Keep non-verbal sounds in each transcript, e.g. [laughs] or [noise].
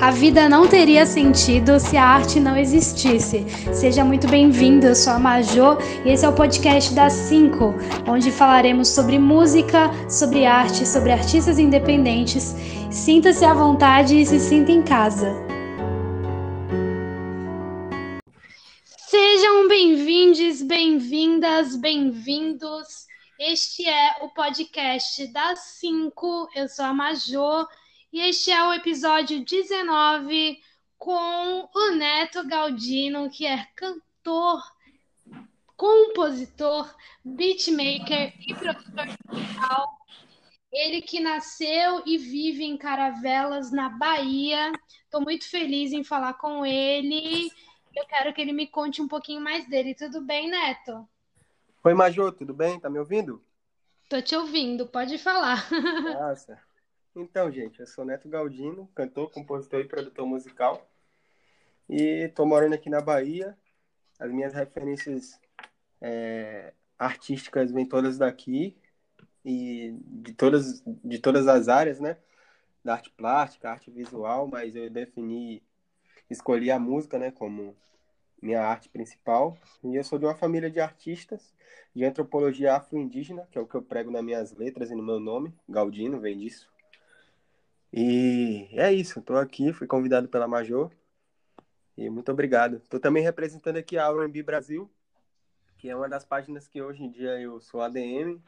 A vida não teria sentido se a arte não existisse. Seja muito bem-vindo, eu sou a Majô e esse é o podcast das 5, onde falaremos sobre música, sobre arte, sobre artistas independentes. Sinta-se à vontade e se sinta em casa. Sejam bem-vindos, bem-vindas, bem-vindos. Este é o podcast das 5. Eu sou a Majô e este é o episódio 19 com o Neto Galdino, que é cantor, compositor, beatmaker e produtor musical. Ele que nasceu e vive em Caravelas, na Bahia. Estou muito feliz em falar com ele. Eu quero que ele me conte um pouquinho mais dele. Tudo bem, Neto? Oi, Majô, tudo bem? Tá me ouvindo? Tô te ouvindo, pode falar. [laughs] Nossa. Então, gente, eu sou Neto Galdino, cantor, compositor e produtor musical. E tô morando aqui na Bahia. As minhas referências é, artísticas vêm todas daqui e de todas, de todas as áreas, né? Da arte plástica, arte visual, mas eu defini, escolhi a música, né, como minha arte principal. E eu sou de uma família de artistas de antropologia afro-indígena, que é o que eu prego nas minhas letras e no meu nome. Galdino vem disso. E é isso, estou aqui, fui convidado pela Major. E muito obrigado. Estou também representando aqui a R&B Brasil, que é uma das páginas que hoje em dia eu sou ADM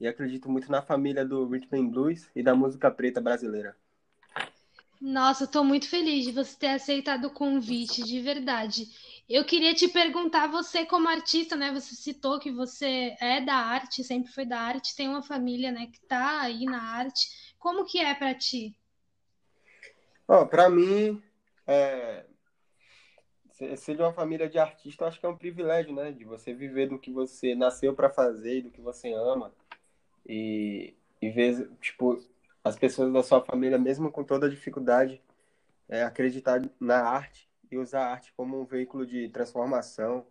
e acredito muito na família do Rhythm Blues e da música preta brasileira. Nossa, estou muito feliz de você ter aceitado o convite, de verdade. Eu queria te perguntar, você como artista, né? Você citou que você é da arte, sempre foi da arte, tem uma família, né, que está aí na arte. Como que é para ti? Oh, para mim, é... ser de uma família de artistas, acho que é um privilégio, né? De você viver do que você nasceu para fazer, do que você ama. E, e ver, tipo, as pessoas da sua família, mesmo com toda a dificuldade, é, acreditar na arte e usar a arte como um veículo de transformação,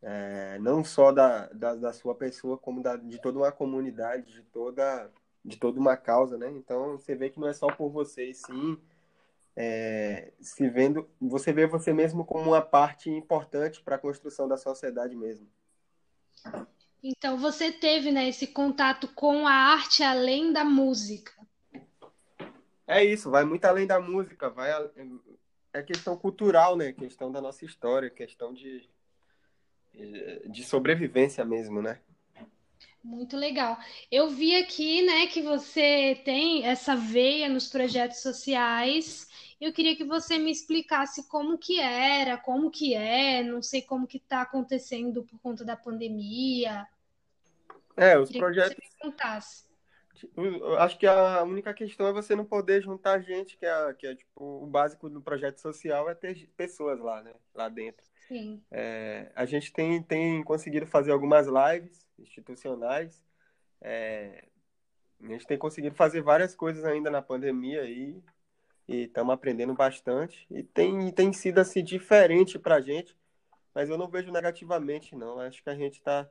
é, não só da, da, da, sua pessoa, como da, de toda uma comunidade, de toda de toda uma causa, né? Então você vê que não é só por você, e sim é, se vendo, você vê você mesmo como uma parte importante para a construção da sociedade mesmo. Então você teve né, esse contato com a arte além da música. É isso, vai muito além da música, vai é questão cultural, né? Questão da nossa história, questão de de sobrevivência mesmo, né? Muito legal. Eu vi aqui, né, que você tem essa veia nos projetos sociais. Eu queria que você me explicasse como que era, como que é, não sei como que está acontecendo por conta da pandemia. É, os projetos. Eu acho que a única questão é você não poder juntar gente, que é, que é tipo, o básico do projeto social é ter pessoas lá, né? Lá dentro. Sim. É, a gente tem, tem conseguido fazer algumas lives institucionais. É, a gente tem conseguido fazer várias coisas ainda na pandemia aí, e estamos aprendendo bastante. E tem, tem sido assim diferente para a gente, mas eu não vejo negativamente, não. Acho que a gente está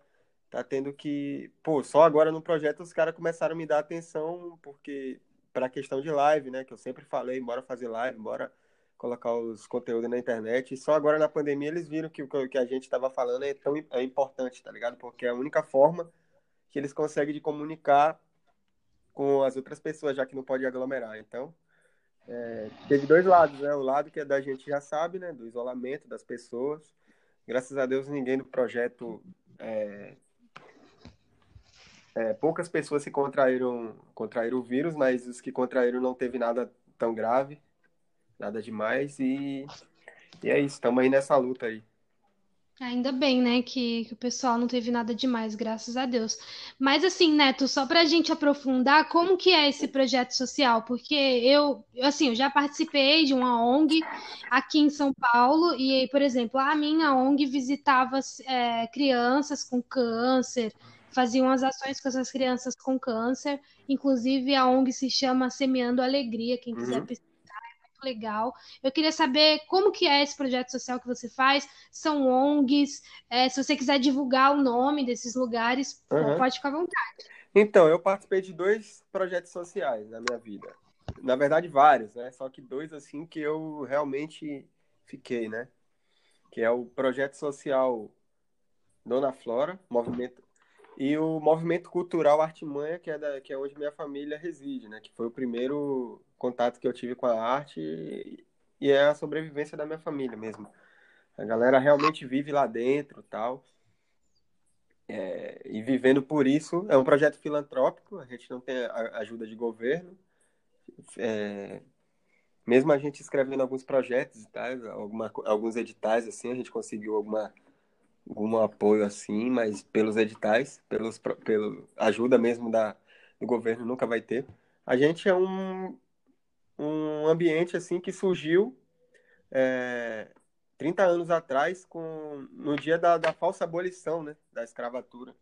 tá tendo que. Pô, só agora no projeto os caras começaram a me dar atenção, porque para a questão de live, né? Que eu sempre falei, bora fazer live, bora colocar os conteúdos na internet. E só agora na pandemia eles viram que o que a gente estava falando é tão é importante, tá ligado? Porque é a única forma que eles conseguem de comunicar com as outras pessoas, já que não pode aglomerar. Então, é, teve dois lados, né? O lado que é da gente já sabe, né? Do isolamento das pessoas. Graças a Deus ninguém do projeto é, é, poucas pessoas se contraíram, contraíram o vírus, mas os que contraíram não teve nada tão grave nada demais e, e é isso, estamos aí nessa luta aí. Ainda bem, né, que, que, o pessoal não teve nada demais, graças a Deus. Mas assim, Neto, só para a gente aprofundar, como que é esse projeto social? Porque eu, assim, eu já participei de uma ONG aqui em São Paulo e, por exemplo, a minha ONG visitava é, crianças com câncer, faziam as ações com essas crianças com câncer. Inclusive, a ONG se chama Semeando Alegria, quem quiser uhum. pesquisar legal. Eu queria saber como que é esse projeto social que você faz. São ONGs. É, se você quiser divulgar o nome desses lugares, uhum. pode ficar à vontade. Então, eu participei de dois projetos sociais na minha vida. na verdade, vários, né? Só que dois, assim, que eu realmente fiquei, né? Que é o projeto social Dona Flora, movimento, e o movimento cultural Artimanha, que é, da, que é onde minha família reside, né? Que foi o primeiro contato que eu tive com a arte e, é a sobrevivência da minha família mesmo. A galera realmente vive lá dentro tal. É, e vivendo por isso, é um projeto filantrópico, a gente não tem ajuda de governo. É, mesmo a gente escrevendo alguns projetos e alguma, alguns editais, assim, a gente conseguiu alguma, algum apoio assim, mas pelos editais, pelos, pelo ajuda mesmo da, do governo nunca vai ter. A gente é um, um ambiente assim que surgiu é, 30 anos atrás, com, no dia da, da falsa abolição né, da escravatura,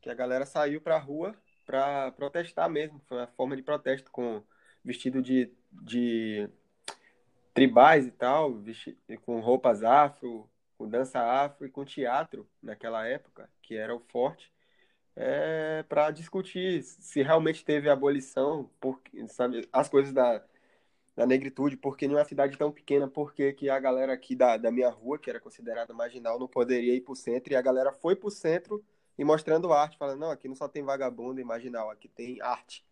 que a galera saiu para a rua para protestar mesmo, foi uma forma de protesto com vestido de, de tribais e tal, vestido, com roupas afro, com dança afro e com teatro naquela época, que era o forte, é, para discutir se realmente teve abolição, porque, sabe, as coisas da, da negritude, porque em uma cidade tão pequena, porque que a galera aqui da, da minha rua, que era considerada marginal, não poderia ir para o centro, e a galera foi para o centro e mostrando arte, falando, não, aqui não só tem vagabundo e marginal, aqui tem arte.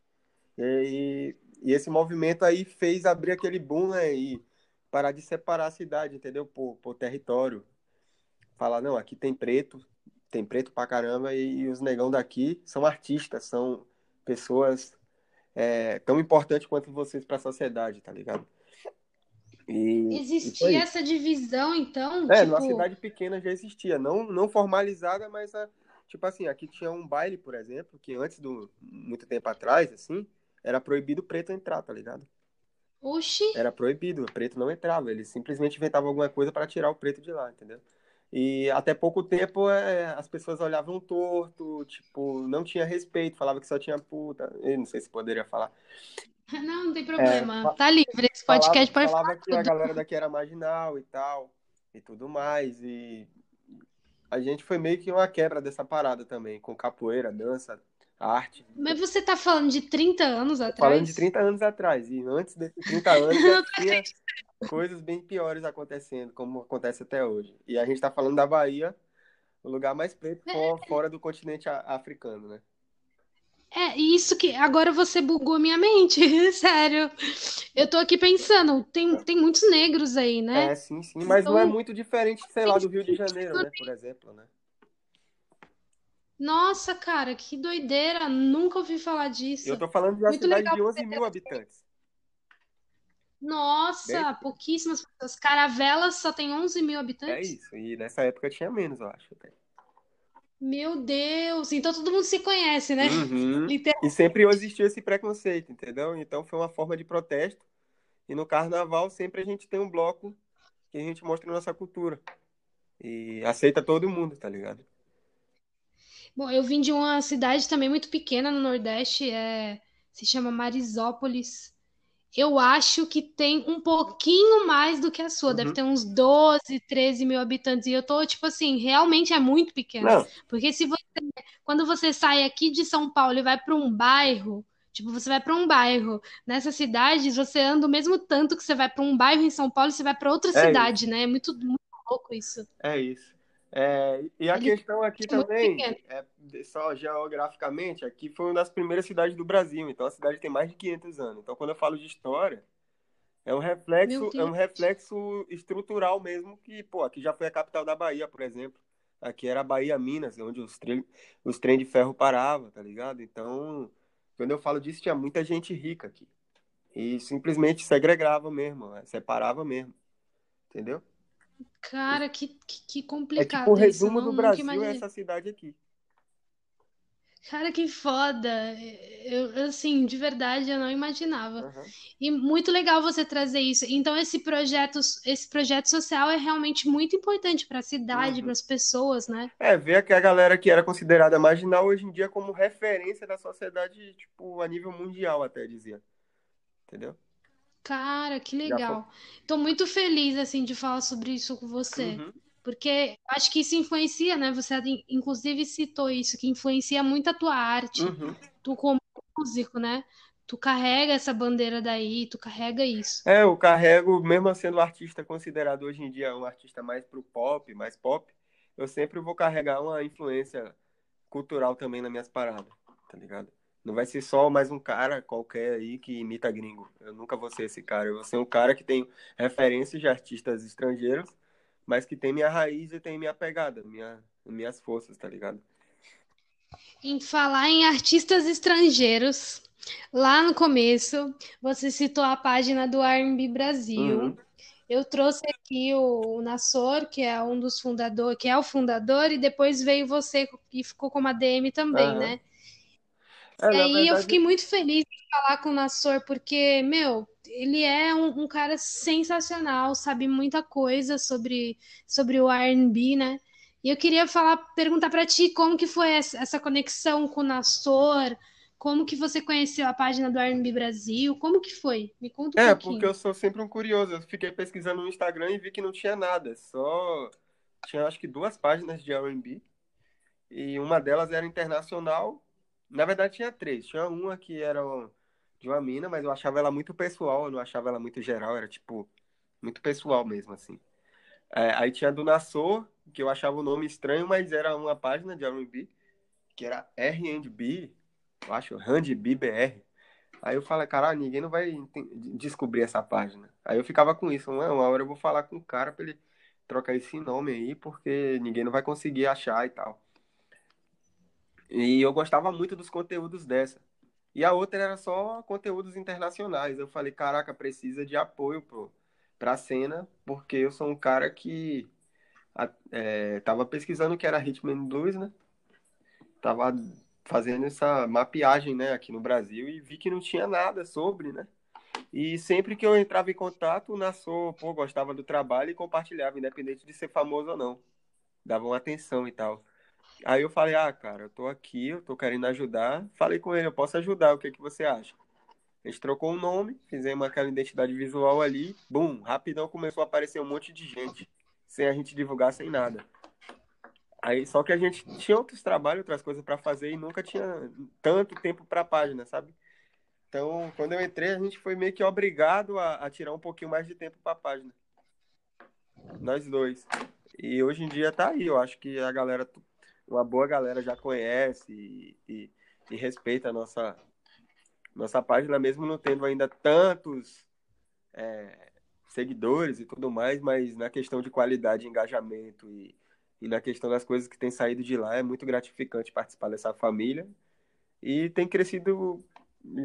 E, e esse movimento aí fez abrir aquele boom, né, e parar de separar a cidade, entendeu, por, por território. Falar, não, aqui tem preto, tem preto pra caramba, e, e os negão daqui são artistas, são pessoas é, tão importante quanto vocês para a sociedade, tá ligado? E, existia e essa divisão, então? É, tipo... numa cidade pequena já existia, não, não formalizada, mas a, tipo assim, aqui tinha um baile, por exemplo, que antes do muito tempo atrás, assim, era proibido o preto entrar, tá ligado? Oxi. Era proibido, o preto não entrava, eles simplesmente inventavam alguma coisa para tirar o preto de lá, entendeu? E até pouco tempo é, as pessoas olhavam torto, tipo, não tinha respeito, falava que só tinha puta. Eu não sei se poderia falar. [laughs] Não, não tem problema. É, tá livre. Esse podcast falava, pode falava que tudo. a galera daqui era marginal e tal, e tudo mais. E a gente foi meio que uma quebra dessa parada também, com capoeira, dança, arte. Mas você tá falando de 30 anos atrás? Falando de 30 anos atrás. E antes desses [laughs] 30 anos já tinha coisas bem piores acontecendo, como acontece até hoje. E a gente está falando da Bahia, o lugar mais preto é. fora do continente africano, né? É, isso que agora você bugou minha mente, [laughs] sério. Eu tô aqui pensando, tem, tem muitos negros aí, né? É, sim, sim, mas então, não é muito diferente, sei lá, do Rio de Janeiro, né, por exemplo, né? Nossa, cara, que doideira, nunca ouvi falar disso. Eu tô falando de uma muito cidade de 11 mil habitantes. Nossa, Bem... pouquíssimas pessoas. Caravelas só tem 11 mil habitantes? É isso, e nessa época tinha menos, eu acho. Até. Meu Deus, então todo mundo se conhece, né? Uhum. [laughs] E sempre existiu esse preconceito, entendeu? Então foi uma forma de protesto. E no carnaval sempre a gente tem um bloco que a gente mostra a nossa cultura. E aceita todo mundo, tá ligado? Bom, eu vim de uma cidade também muito pequena no Nordeste, é... se chama Marisópolis eu acho que tem um pouquinho mais do que a sua. Uhum. Deve ter uns 12, 13 mil habitantes. E eu tô, tipo assim, realmente é muito pequeno. Não. Porque se você, quando você sai aqui de São Paulo e vai para um bairro, tipo, você vai para um bairro, nessa cidade, você anda o mesmo tanto que você vai para um bairro em São Paulo e você vai para outra é cidade, isso. né? É muito, muito louco isso. É isso. É, e a questão aqui também, é, só geograficamente, aqui foi uma das primeiras cidades do Brasil, então a cidade tem mais de 500 anos. Então, quando eu falo de história, é um reflexo, é um reflexo estrutural mesmo que, pô, aqui já foi a capital da Bahia, por exemplo. Aqui era a Bahia Minas, onde os, trem, os trem de ferro paravam, tá ligado? Então, quando eu falo disso, tinha muita gente rica aqui. E simplesmente segregava mesmo, separava mesmo. Entendeu? Cara, que, que, que complicado. É tipo o resumo do Brasil é essa cidade aqui. Cara, que foda. Eu, assim, de verdade, eu não imaginava. Uhum. E muito legal você trazer isso. Então, esse projeto, esse projeto social é realmente muito importante para a cidade, uhum. para as pessoas, né? É, ver que a galera que era considerada marginal hoje em dia como referência da sociedade, tipo, a nível mundial, até dizia. Entendeu? Cara, que legal. Estou muito feliz assim de falar sobre isso com você, uhum. porque acho que isso influencia, né? Você inclusive citou isso, que influencia muito a tua arte, uhum. tu como músico, né? tu carrega essa bandeira daí, tu carrega isso. É, eu carrego, mesmo sendo artista considerado hoje em dia um artista mais pro pop, mais pop, eu sempre vou carregar uma influência cultural também nas minhas paradas, tá ligado? Não vai ser só mais um cara qualquer aí que imita gringo. Eu nunca vou ser esse cara. Eu vou ser um cara que tem referências de artistas estrangeiros, mas que tem minha raiz e tem minha pegada, minha, minhas forças, tá ligado? Em falar em artistas estrangeiros, lá no começo, você citou a página do R&B Brasil. Uhum. Eu trouxe aqui o, Nassor, que é um dos fundadores, que é o fundador, e depois veio você e ficou como ADM também, uhum. né? É, e aí verdade... eu fiquei muito feliz de falar com o Nassor, porque, meu, ele é um, um cara sensacional, sabe muita coisa sobre, sobre o R&B, né? E eu queria falar, perguntar para ti como que foi essa, conexão com o Nassor, como que você conheceu a página do R&B Brasil, como que foi? Me conta um é, pouquinho. É, porque eu sou sempre um curioso, eu fiquei pesquisando no Instagram e vi que não tinha nada, só tinha acho que duas páginas de R&B, e uma delas era internacional na verdade, tinha três. Tinha uma que era de uma mina, mas eu achava ela muito pessoal, eu não achava ela muito geral, era tipo, muito pessoal mesmo, assim. É, aí tinha a do Nassau, que eu achava o nome estranho, mas era uma página de R&B, que era R&B, eu acho, R&B BR. Aí eu falei, caralho, ninguém não vai descobrir essa página. Aí eu ficava com isso, uma hora eu vou falar com o cara pra ele trocar esse nome aí, porque ninguém não vai conseguir achar e tal. E eu gostava muito dos conteúdos dessa. E a outra era só conteúdos internacionais. Eu falei, caraca, precisa de apoio pro, pra cena, porque eu sou um cara que é, tava pesquisando o que era Rhythm and Blues, né? Tava fazendo essa mapeagem, né, aqui no Brasil e vi que não tinha nada sobre, né? E sempre que eu entrava em contato, o Nassau, pô, gostava do trabalho e compartilhava, independente de ser famoso ou não. Dava uma atenção e tal. Aí eu falei, ah, cara, eu tô aqui, eu tô querendo ajudar. Falei com ele, eu posso ajudar, o que, que você acha? A gente trocou o um nome, fizemos aquela identidade visual ali, bum, rapidão começou a aparecer um monte de gente, sem a gente divulgar, sem nada. Aí só que a gente tinha outros trabalhos, outras coisas para fazer e nunca tinha tanto tempo para a página, sabe? Então, quando eu entrei, a gente foi meio que obrigado a, a tirar um pouquinho mais de tempo para a página. Nós dois. E hoje em dia tá aí, eu acho que a galera uma boa galera já conhece e, e, e respeita a nossa, nossa página, mesmo não tendo ainda tantos é, seguidores e tudo mais, mas na questão de qualidade, engajamento e, e na questão das coisas que tem saído de lá, é muito gratificante participar dessa família. E tem crescido,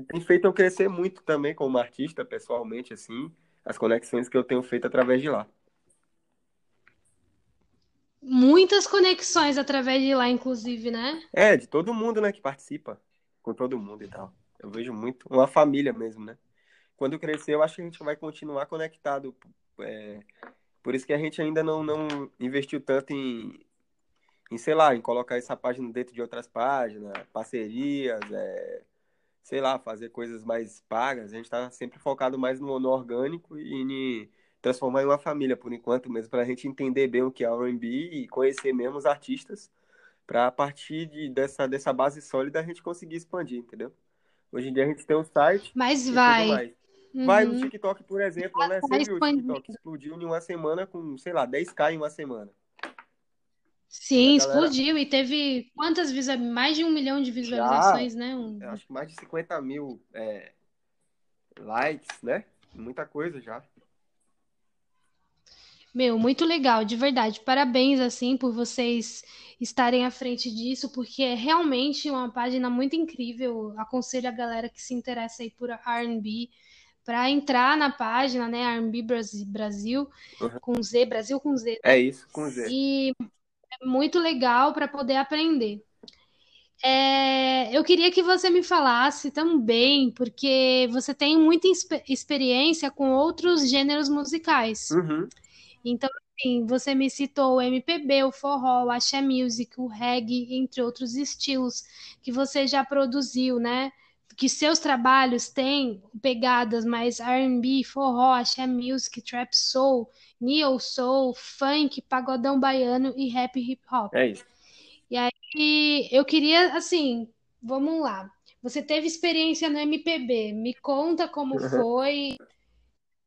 tem feito eu crescer muito também como artista, pessoalmente, assim, as conexões que eu tenho feito através de lá muitas conexões através de lá, inclusive, né? É, de todo mundo, né, que participa, com todo mundo e tal. Eu vejo muito, uma família mesmo, né? Quando crescer, eu acho que a gente vai continuar conectado. É, por isso que a gente ainda não, não investiu tanto em, em, sei lá, em colocar essa página dentro de outras páginas, parcerias, é, sei lá, fazer coisas mais pagas. A gente está sempre focado mais no, no orgânico e em transformar em uma família por enquanto mesmo, para a gente entender bem o que é R&B e conhecer mesmo os artistas, para a partir de, dessa, dessa base sólida a gente conseguir expandir, entendeu? Hoje em dia a gente tem um site. Mas vai. Uhum. Vai no TikTok, por exemplo, né? Você viu o TikTok explodiu em uma semana com, sei lá, 10k em uma semana. Sim, galera... explodiu e teve quantas visualizações? Mais de um milhão de visualizações, já, né? Um... Acho que mais de 50 mil é, likes, né? Muita coisa já. Meu, muito legal, de verdade. Parabéns, assim, por vocês estarem à frente disso, porque é realmente uma página muito incrível. Aconselho a galera que se interessa aí por R&B para entrar na página, né, R&B Brasil, uhum. com Z, Brasil com Z. É isso, com Z. E é muito legal para poder aprender. É, eu queria que você me falasse também, porque você tem muita experiência com outros gêneros musicais. Uhum. Então, assim, você me citou o MPB, o forró, o axé music, o reggae, entre outros estilos que você já produziu, né? Que seus trabalhos têm pegadas mais R&B, forró, axé music, trap soul, neo soul, funk, pagodão baiano e rap hip hop. É isso. E aí eu queria, assim, vamos lá. você teve experiência no MPB. Me conta como [laughs] foi,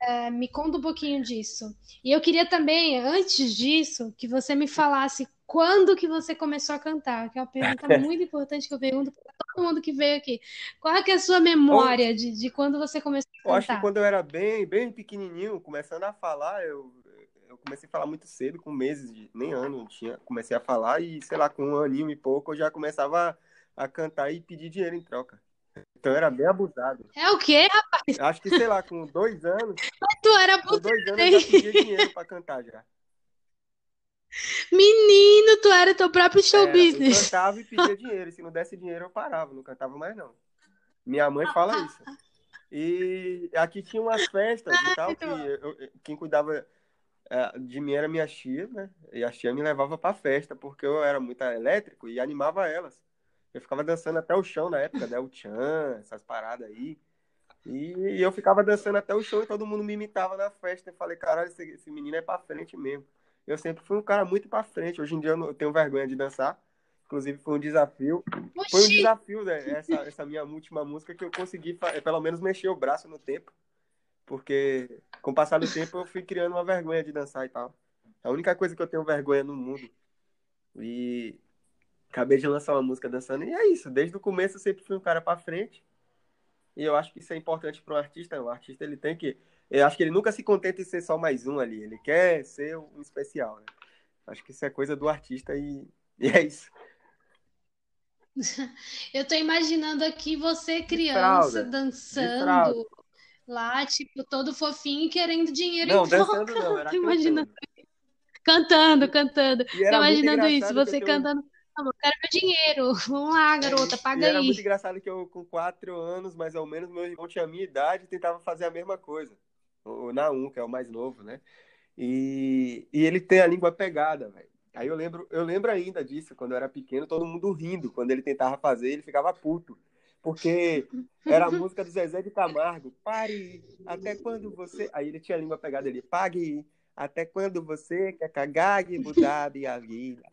é, me conta um pouquinho disso. E eu queria também, antes disso, que você me falasse quando que você começou a cantar, que é uma pergunta [laughs] muito importante que eu pergunto para todo mundo que veio aqui. Qual é, é a sua memória de, de quando você começou a Eu acho que cantar? quando eu era bem, bem pequenininho, começando a falar, eu, eu comecei a falar muito cedo, com meses, de, nem ano eu tinha. Comecei a falar e, sei lá, com um aninho e pouco, eu já começava a, a cantar e pedir dinheiro em troca. Então eu era bem abusado. É o quê? Eu acho que, sei lá, com dois anos, Tu era com dois anos eu já pedia dinheiro pra cantar já. menino, tu era teu próprio show Era, eu business. cantava e pedia dinheiro. Se não desse dinheiro, eu parava, não cantava mais não. Minha mãe fala isso. E aqui tinha umas festas e tal, que eu- eu- quem cuidava eh, de mim era minha tia, né? E a tia me levava pra festa, porque eu era muito elétrico e animava elas. Eu ficava dançando até o chão na época, né? O tchan, essas paradas aí. E, e eu ficava dançando até o chão e todo mundo me imitava na festa. Eu falei, caralho, esse, esse menino é pra frente mesmo. Eu sempre fui um cara muito pra frente. Hoje em dia eu, não- eu tenho vergonha de dançar. Inclusive foi um desafio. Foi um Oxi, desafio, né? Essa, essa minha última música que eu consegui fa- pelo menos mexer o braço no tempo. Porque com o passar do tempo eu fui criando uma vergonha de dançar e tal. É a única coisa que eu tenho vergonha no mundo. E acabei de lançar uma música dançando. E é isso. Desde o começo eu sempre fui um cara pra frente. E eu acho que isso é importante para um artista. O artista ele tem que. Eu acho que ele nunca se contenta em ser só mais um ali. Ele quer ser um especial, né? Acho que isso é coisa do artista e, e é isso. [laughs] eu tô imaginando aqui você criança dançando lá, tipo, todo fofinho querendo dinheiro em Não, troca. dançando não, [laughs] imaginando, cantando. cantando, Tô imaginando isso, você cantando. "Não, eu quero meu dinheiro. [laughs] Vamos lá, garota, E paga era muito aí. engraçado que eu, com quatro anos, mais ou menos, meu irmão tinha a minha idade e tentava fazer a mesma coisa. O Naum, que é o mais novo, né? E, e ele tem a língua pegada, velho. Aí eu lembro, eu lembro ainda disso, quando eu era pequeno, todo mundo rindo. Quando ele tentava fazer, ele ficava puto. Porque era a [laughs] música do Zezé de Camargo. Pare, até quando você. Aí ele tinha a língua pegada ali. Pague, até quando você quer cagar e mudar a minha vida.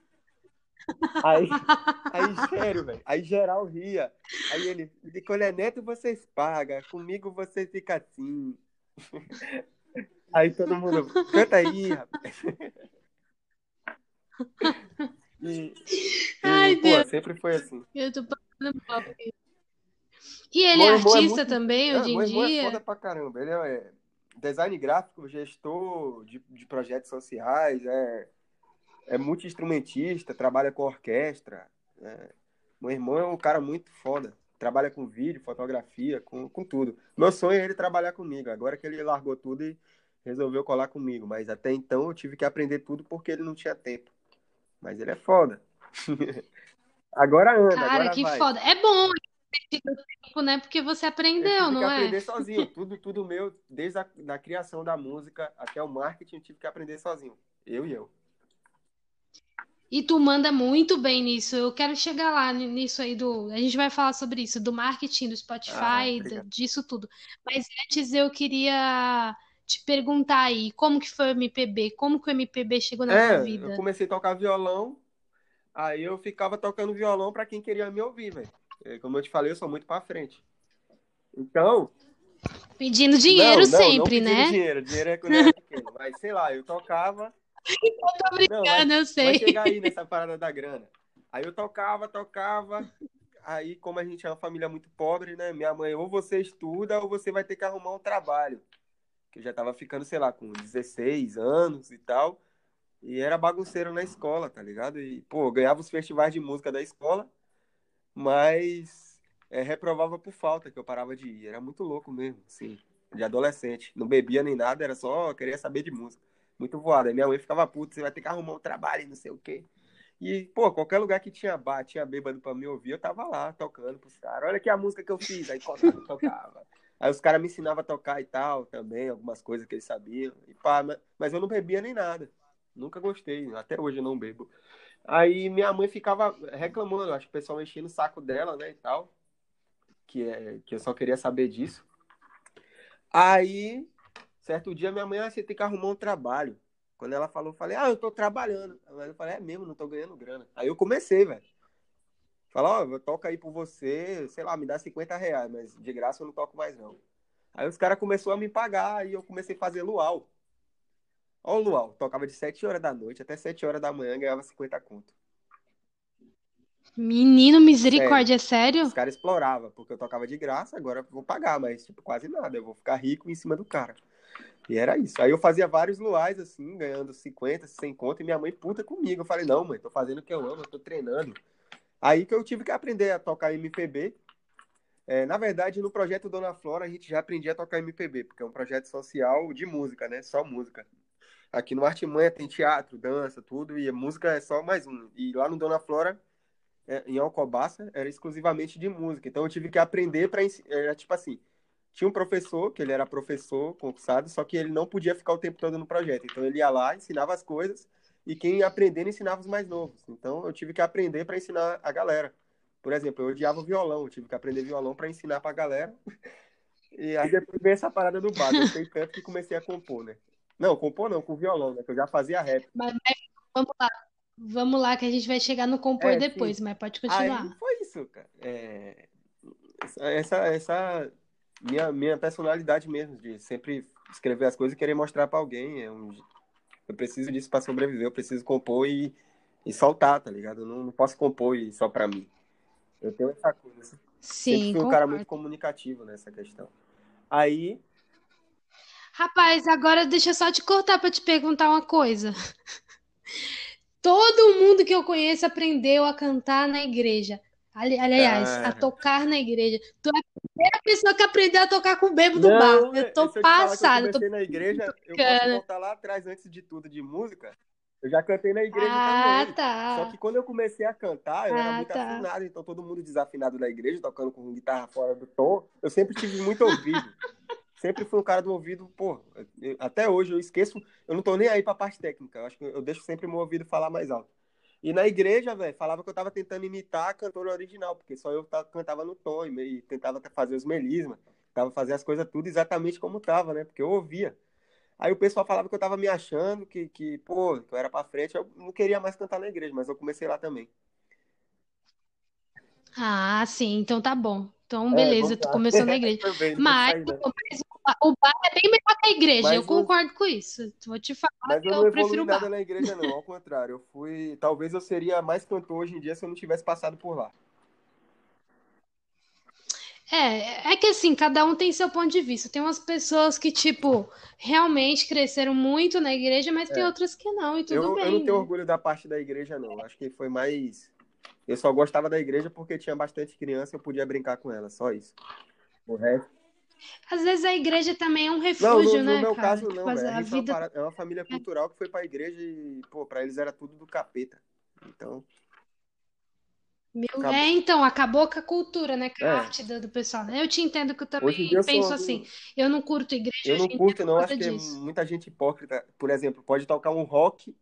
Aí, [laughs] aí sério, velho. Aí geral ria. Aí ele, de quando é neto vocês pagam, comigo você fica assim. Aí todo mundo, canta aí, rapaz. E, Ai, e pô, Deus, sempre foi assim. eu tô passando mal. E ele é é artista muito. também Ah, hoje em meu irmão é foda dia? pra caramba. Ele é design gráfico, gestor de, de projetos sociais, é, é multi-instrumentista, trabalha com orquestra. né? Meu irmão é um cara muito foda. Trabalha com vídeo, fotografia, com, com tudo. Meu sonho é ele trabalhar comigo. Agora que ele largou tudo e resolveu colar comigo. Mas até então eu tive que aprender tudo porque ele não tinha tempo. Mas ele é foda. [laughs] Agora anda, Cara, agora que vai. foda. É bom ter tido tempo, né? Porque você Eu aprendeu, tive que não é? aprender sozinho. Tudo, tudo meu, desde a da criação da música até o marketing, eu tive que aprender sozinho. Eu e eu. E tu manda muito bem nisso. Eu quero chegar lá ni- nisso aí do. A gente vai falar sobre isso, do marketing, do Ah, Spotify, obrigado. disso tudo. Mas antes eu queria te perguntar aí, como que foi o MPB? Como que o MPB chegou na tua É, eu vida? comecei a tocar violão, aí eu ficava tocando violão pra quem queria me ouvir, velho. É, Como eu te falei, eu sou muito pra frente. Então, Pedindo dinheiro não, não, não sempre, pedindo né? dinheiro. Dinheiro é quando eu era pequeno. Mas sei lá, eu tocava. Tô Não, vai, brincando, eu vai sei. chegar aí nessa parada da grana. Aí eu tocava, tocava. Aí, como a gente é uma família muito pobre, né? Minha mãe, ou você estuda, ou você vai ter que arrumar um trabalho. Que eu já tava ficando, sei lá, com 16 anos e tal. E era bagunceiro na escola, tá ligado? E, pô, eu ganhava os festivais de música da escola, mas é, reprovava por falta, que eu parava de ir. Era muito louco mesmo, assim, de adolescente. Não bebia nem nada, era só queria saber de música. Muito voado. Aí minha mãe ficava puta, você vai ter que arrumar um trabalho não sei o quê. E, pô, qualquer lugar que tinha bar, tinha bêbado pra me ouvir, eu tava lá tocando pros caras. Olha aqui a música que eu fiz. Aí tocava, tocava. Aí os caras me ensinavam a tocar e tal, também, algumas coisas que eles sabiam. E pá, mas, eu não bebia nem nada. Nunca gostei, até hoje eu não bebo. Aí minha mãe ficava reclamando, acho que o pessoal enchendo o saco dela, né, e tal. Que, é, que eu só queria saber disso. Aí, certo dia, minha mãe, ah, você tem que arrumar um trabalho. Quando ela falou, eu falei, ah, eu tô trabalhando. Aí eu falei, é mesmo, não tô ganhando grana. Aí eu comecei, velho. Fala, ó, eu toco aí por você, sei lá, me dá 50 reais, mas de graça eu não toco mais não. Aí os caras começaram a me pagar e eu comecei a fazer luau. Ó o luau, tocava de 7 horas da noite até 7 horas da manhã, ganhava 50 conto. Menino, misericórdia, é sério? Os caras exploravam, porque eu tocava de graça, agora eu vou pagar, mas tipo, quase nada, eu vou ficar rico em cima do cara. E era isso. Aí eu fazia vários luais, assim, ganhando 50, 100 conto, e minha mãe puta comigo. Eu falei, não, mãe, tô fazendo o que eu amo, tô treinando. Aí que eu tive que aprender a tocar MPB. É, na verdade, no projeto Dona Flora, a gente já aprendia a tocar MPB, porque é um projeto social de música, né? Só música. Aqui no Artimanha tem teatro, dança, tudo, e música é só mais um. E lá no Dona Flora, é, em Alcobaça, era exclusivamente de música. Então eu tive que aprender para era tipo assim, tinha um professor, que ele era professor concursado, só que ele não podia ficar o tempo todo no projeto. Então ele ia lá, ensinava as coisas, e quem ia aprendendo ensinava os mais novos. Então eu tive que aprender para ensinar a galera. Por exemplo, eu odiava o violão, eu tive que aprender violão para ensinar para a galera. E aí depois veio essa parada do bar, eu sei tanto que comecei a compor, né? Não, compor não, com violão, né? Que eu já fazia rap. Mas, mas vamos lá. Vamos lá, que a gente vai chegar no compor é, depois, sim. mas pode continuar. Aí foi isso, cara. É... Essa, essa minha, minha personalidade mesmo, de sempre escrever as coisas e querer mostrar para alguém. É um... Eu preciso disso para sobreviver, eu preciso compor e, e soltar, tá ligado? Eu não, não posso compor e só para mim. Eu tenho essa coisa. Assim. Sim, sempre fui um cara muito comunicativo nessa questão. Aí. Rapaz, agora deixa eu só te cortar para te perguntar uma coisa. [laughs] Todo mundo que eu conheço aprendeu a cantar na igreja. Aliás, a tocar na igreja. Tu é a primeira pessoa que aprendeu a tocar com o bebo do bar. Eu tô eu passada. Eu comecei tô... na igreja, eu posso voltar lá atrás, antes de tudo, de música. Eu já cantei na igreja ah, também. Tá. Só que quando eu comecei a cantar, eu ah, era muito tá. afinado, então todo mundo desafinado na igreja, tocando com guitarra fora do tom. Eu sempre tive muito ouvido. [laughs] sempre fui um cara do ouvido, pô, eu, até hoje eu esqueço, eu não tô nem aí pra parte técnica. Eu acho que eu deixo sempre meu ouvido falar mais alto. E na igreja, velho, falava que eu tava tentando imitar a cantora original, porque só eu cantava no tom e, e tentava fazer os melismas, tava fazer as coisas tudo exatamente como tava, né? Porque eu ouvia. Aí o pessoal falava que eu tava me achando, que, que pô, que eu era pra frente, eu não queria mais cantar na igreja, mas eu comecei lá também. Ah, sim, então tá bom. Então, beleza, é, tu começou na [laughs] igreja. Também, mas, mas, o bar é bem melhor que a igreja, mas eu concordo com isso. Vou te falar mas que eu não eu prefiro o bar. nada na igreja, não, ao contrário. Eu fui. Talvez eu seria mais cantor hoje em dia se eu não tivesse passado por lá. É, é que assim, cada um tem seu ponto de vista. Tem umas pessoas que, tipo, realmente cresceram muito na igreja, mas é. tem outras que não, e tudo eu, bem. Eu não tenho né? orgulho da parte da igreja, não. Acho que foi mais. Eu só gostava da igreja porque tinha bastante criança e eu podia brincar com ela, só isso. O resto. Às vezes a igreja também é um refúgio, não, no, né, no meu cara? caso, não, tipo, velho. a é uma, vida. é uma família cultural que foi pra igreja e, pô, pra eles era tudo do capeta. Então, Meu... acabou. É, então, acabou com a cultura, né? Com a É. arte do, do pessoal. né? Eu te entendo que eu também eu penso sou. assim. Eu não curto igreja Eu não curto, não. Acho que é disso. muita gente hipócrita. Por exemplo, pode tocar um rock,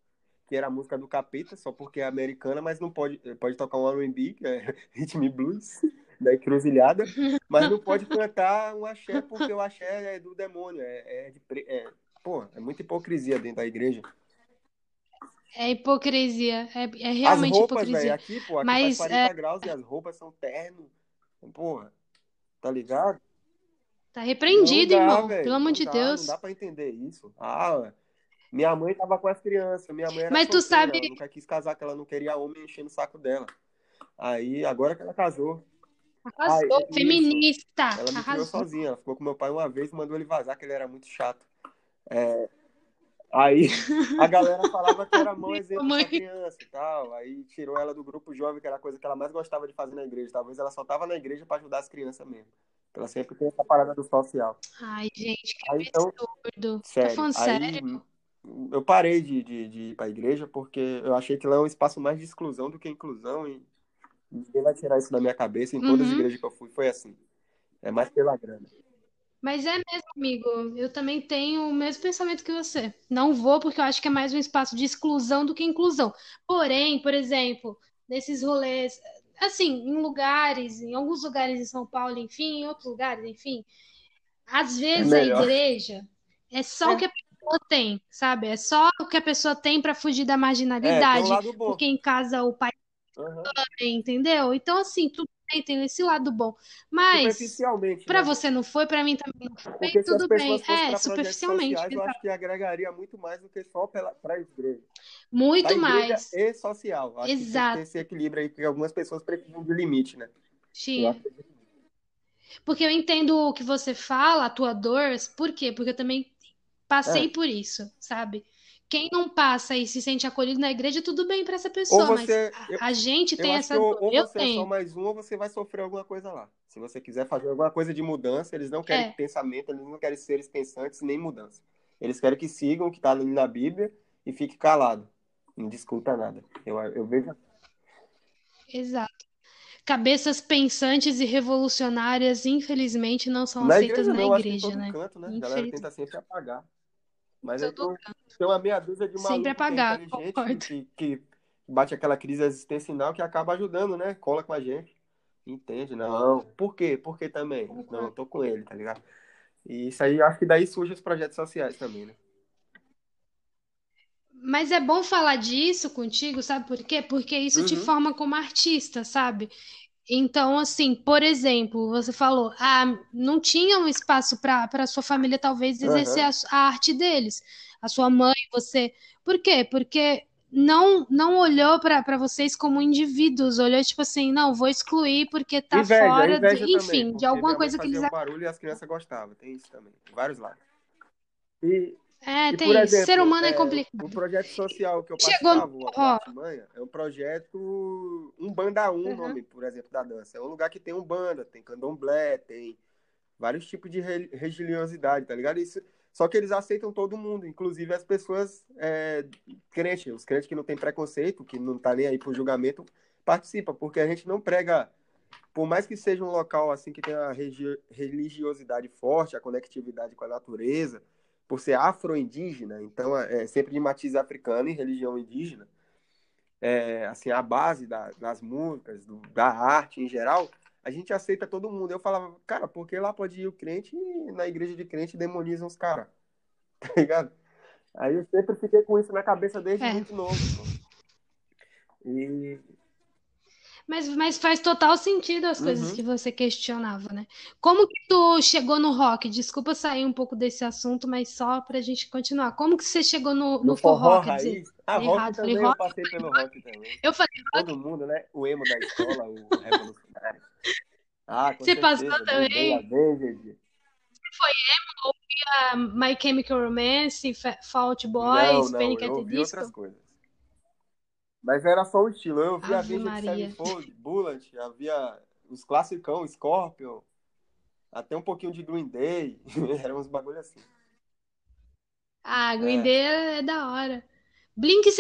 que era a música do capeta, só porque é americana, mas não pode. Pode tocar um R&B, que é [laughs] and Blues, da encruzilhada, mas não pode [laughs] cantar um axé, porque o axé é do demônio. É, é de, é, pô, é muita hipocrisia dentro da igreja. É hipocrisia. É, é As realmente roupas, velho, hipocrisia. aqui, pô, aqui faz Mas 40 é, graus e as roupas são terno. Porra, tá ligado? tá Não repreendido, dá, irmão. Pelo velho, amor não de dá, não Deus. dá pra entender isso. Ah, minha mãe tava com as crianças, minha mãe era Mas tu solteira, sabe. ela nunca quis casar, que ela não queria homem enchendo o saco dela. Aí, agora que ela casou, Arrasou, isso, feminista. ela me criou sozinha, ela ficou com meu pai uma vez e mandou ele vazar, que ele era muito chato. É, aí a galera falava que era mau [laughs] exemplo pra criança e tal, aí tirou ela do grupo jovem, que era a coisa que ela mais gostava de fazer na igreja. Talvez ela só tava na igreja pra ajudar as crianças mesmo. Ela sempre tem essa parada do social. Ai, gente, que Aí então, absurdo. Tá sério, falando aí sério? eu parei de, de, de ir pra igreja porque eu achei que lá é um espaço mais de exclusão do que inclusão e ninguém vai tirar isso da minha cabeça. Em todas as Uhum. igrejas que eu fui foi assim. É mais pela grana. Mas é mesmo, amigo. Eu também tenho o mesmo pensamento que você. Não vou porque eu acho que é mais um espaço de exclusão do que inclusão. Porém, por exemplo, nesses rolês, assim, em lugares, em alguns lugares em São Paulo, enfim, em outros lugares, enfim, às É vezes a melhor. igreja é só o É, que a pessoa tem, sabe? É só o que a pessoa tem para fugir da é, um marginalidade, bom. porque em casa o pai Aham. entendeu? Então, assim, tudo bem, tem esse lado bom. Mas, pra né? você não foi, pra mim também não foi, Porque tudo bem. É, para superficialmente, sociais, eu exato. acho que agregaria muito mais do que só para a igreja. Para Muito igreja mais. e social. Acho que tem que Exato. esse equilíbrio aí, porque algumas pessoas precisam de limite, né? Acho que Porque eu entendo o que você fala, a tua dor, por quê? Porque eu também passei é. por isso, sabe? Quem não passa e se sente acolhido na igreja, tudo bem pra essa pessoa, mas você, eu, a, a gente eu tem acho que essa ou, Eu você é só tenho. mais um, ou você vai sofrer alguma coisa lá. Se você quiser fazer alguma coisa de mudança, eles não querem É, pensamento, eles não querem seres pensantes nem mudança. Eles querem que sigam o que está ali na Bíblia e fique calado. Não discuta nada. Eu, eu vejo. exato. Cabeças pensantes e revolucionárias, infelizmente, não são Na aceitas igreja na não, eu igreja, né? canto, né? A galera tenta sempre apagar. Mas aí todo tem, uma meia dúzia de sempre maluco que é apagar, que, que bate aquela crise existencial que acaba ajudando, né? Cola com a gente. Entende? Não. Por quê? Por quê também? Não, eu tô com ele, tá ligado? E isso aí, acho que daí surgem os projetos sociais também, né? Mas é bom falar disso contigo, sabe por quê? Porque isso te Uhum. forma como artista, sabe? Então, assim, por exemplo, você falou, ah, não tinha um espaço para para sua família talvez exercer Aham. a, a arte deles, a sua mãe, você. Por quê? Porque não não olhou para para vocês como indivíduos, olhou tipo assim, não, vou excluir porque tá Inveja, fora, de- também, enfim, de alguma coisa que eles. um barulho e as crianças gostavam. Tem isso também. Vários lados. E, É, E, tem isso. Ser exemplo, humano é é, o complicado. projeto social que eu Chegou participava, o, o forró. Artimanha, é um projeto um banda um, o Uhum. nome, por exemplo, da dança. É um lugar que tem um banda, tem candomblé, tem vários tipos de re- religiosidade, tá ligado? Isso, só que eles aceitam todo mundo, inclusive as pessoas é, crentes, os crentes que não têm preconceito, que não tá nem aí pro julgamento, participam, porque a gente não prega, por mais que seja um local assim que tenha religiosidade forte, a conectividade com a natureza, por ser afro-indígena, então é é sempre de matiz africano e religião indígena, é, assim, a base da- das músicas, do- da arte em geral, a gente aceita todo mundo. Eu falava, cara, porque lá pode ir o crente e na igreja de crente demonizam os caras, [laughs] tá ligado? Aí eu sempre fiquei com isso na cabeça desde É. muito novo. E Mas, mas faz total sentido as coisas Uhum. que você questionava, né? Como que tu chegou no rock? Desculpa sair um pouco desse assunto, mas só pra gente continuar. Como que você chegou no, no no forró forró, dizer? ah, Falei rock errado, falei também, eu rock. passei pelo rock também. Eu falei rock, Todo mundo, né? O emo da escola, o revolucionário. Ah, com você passou certeza, Day, também? Avenged. Ah, My Chemical Romance, Fa- Fall Out Não, Boys, não, Panic! at eu the Disco? outras coisas. Mas era só o estilo. Eu ouvia Ave Avenged Maria. Sevenfold, Bullet, havia os classicão, Scorpion, até um pouquinho de Green Day. [laughs] Eram uns bagulho assim. Ah, Green É, Day é da hora. Blink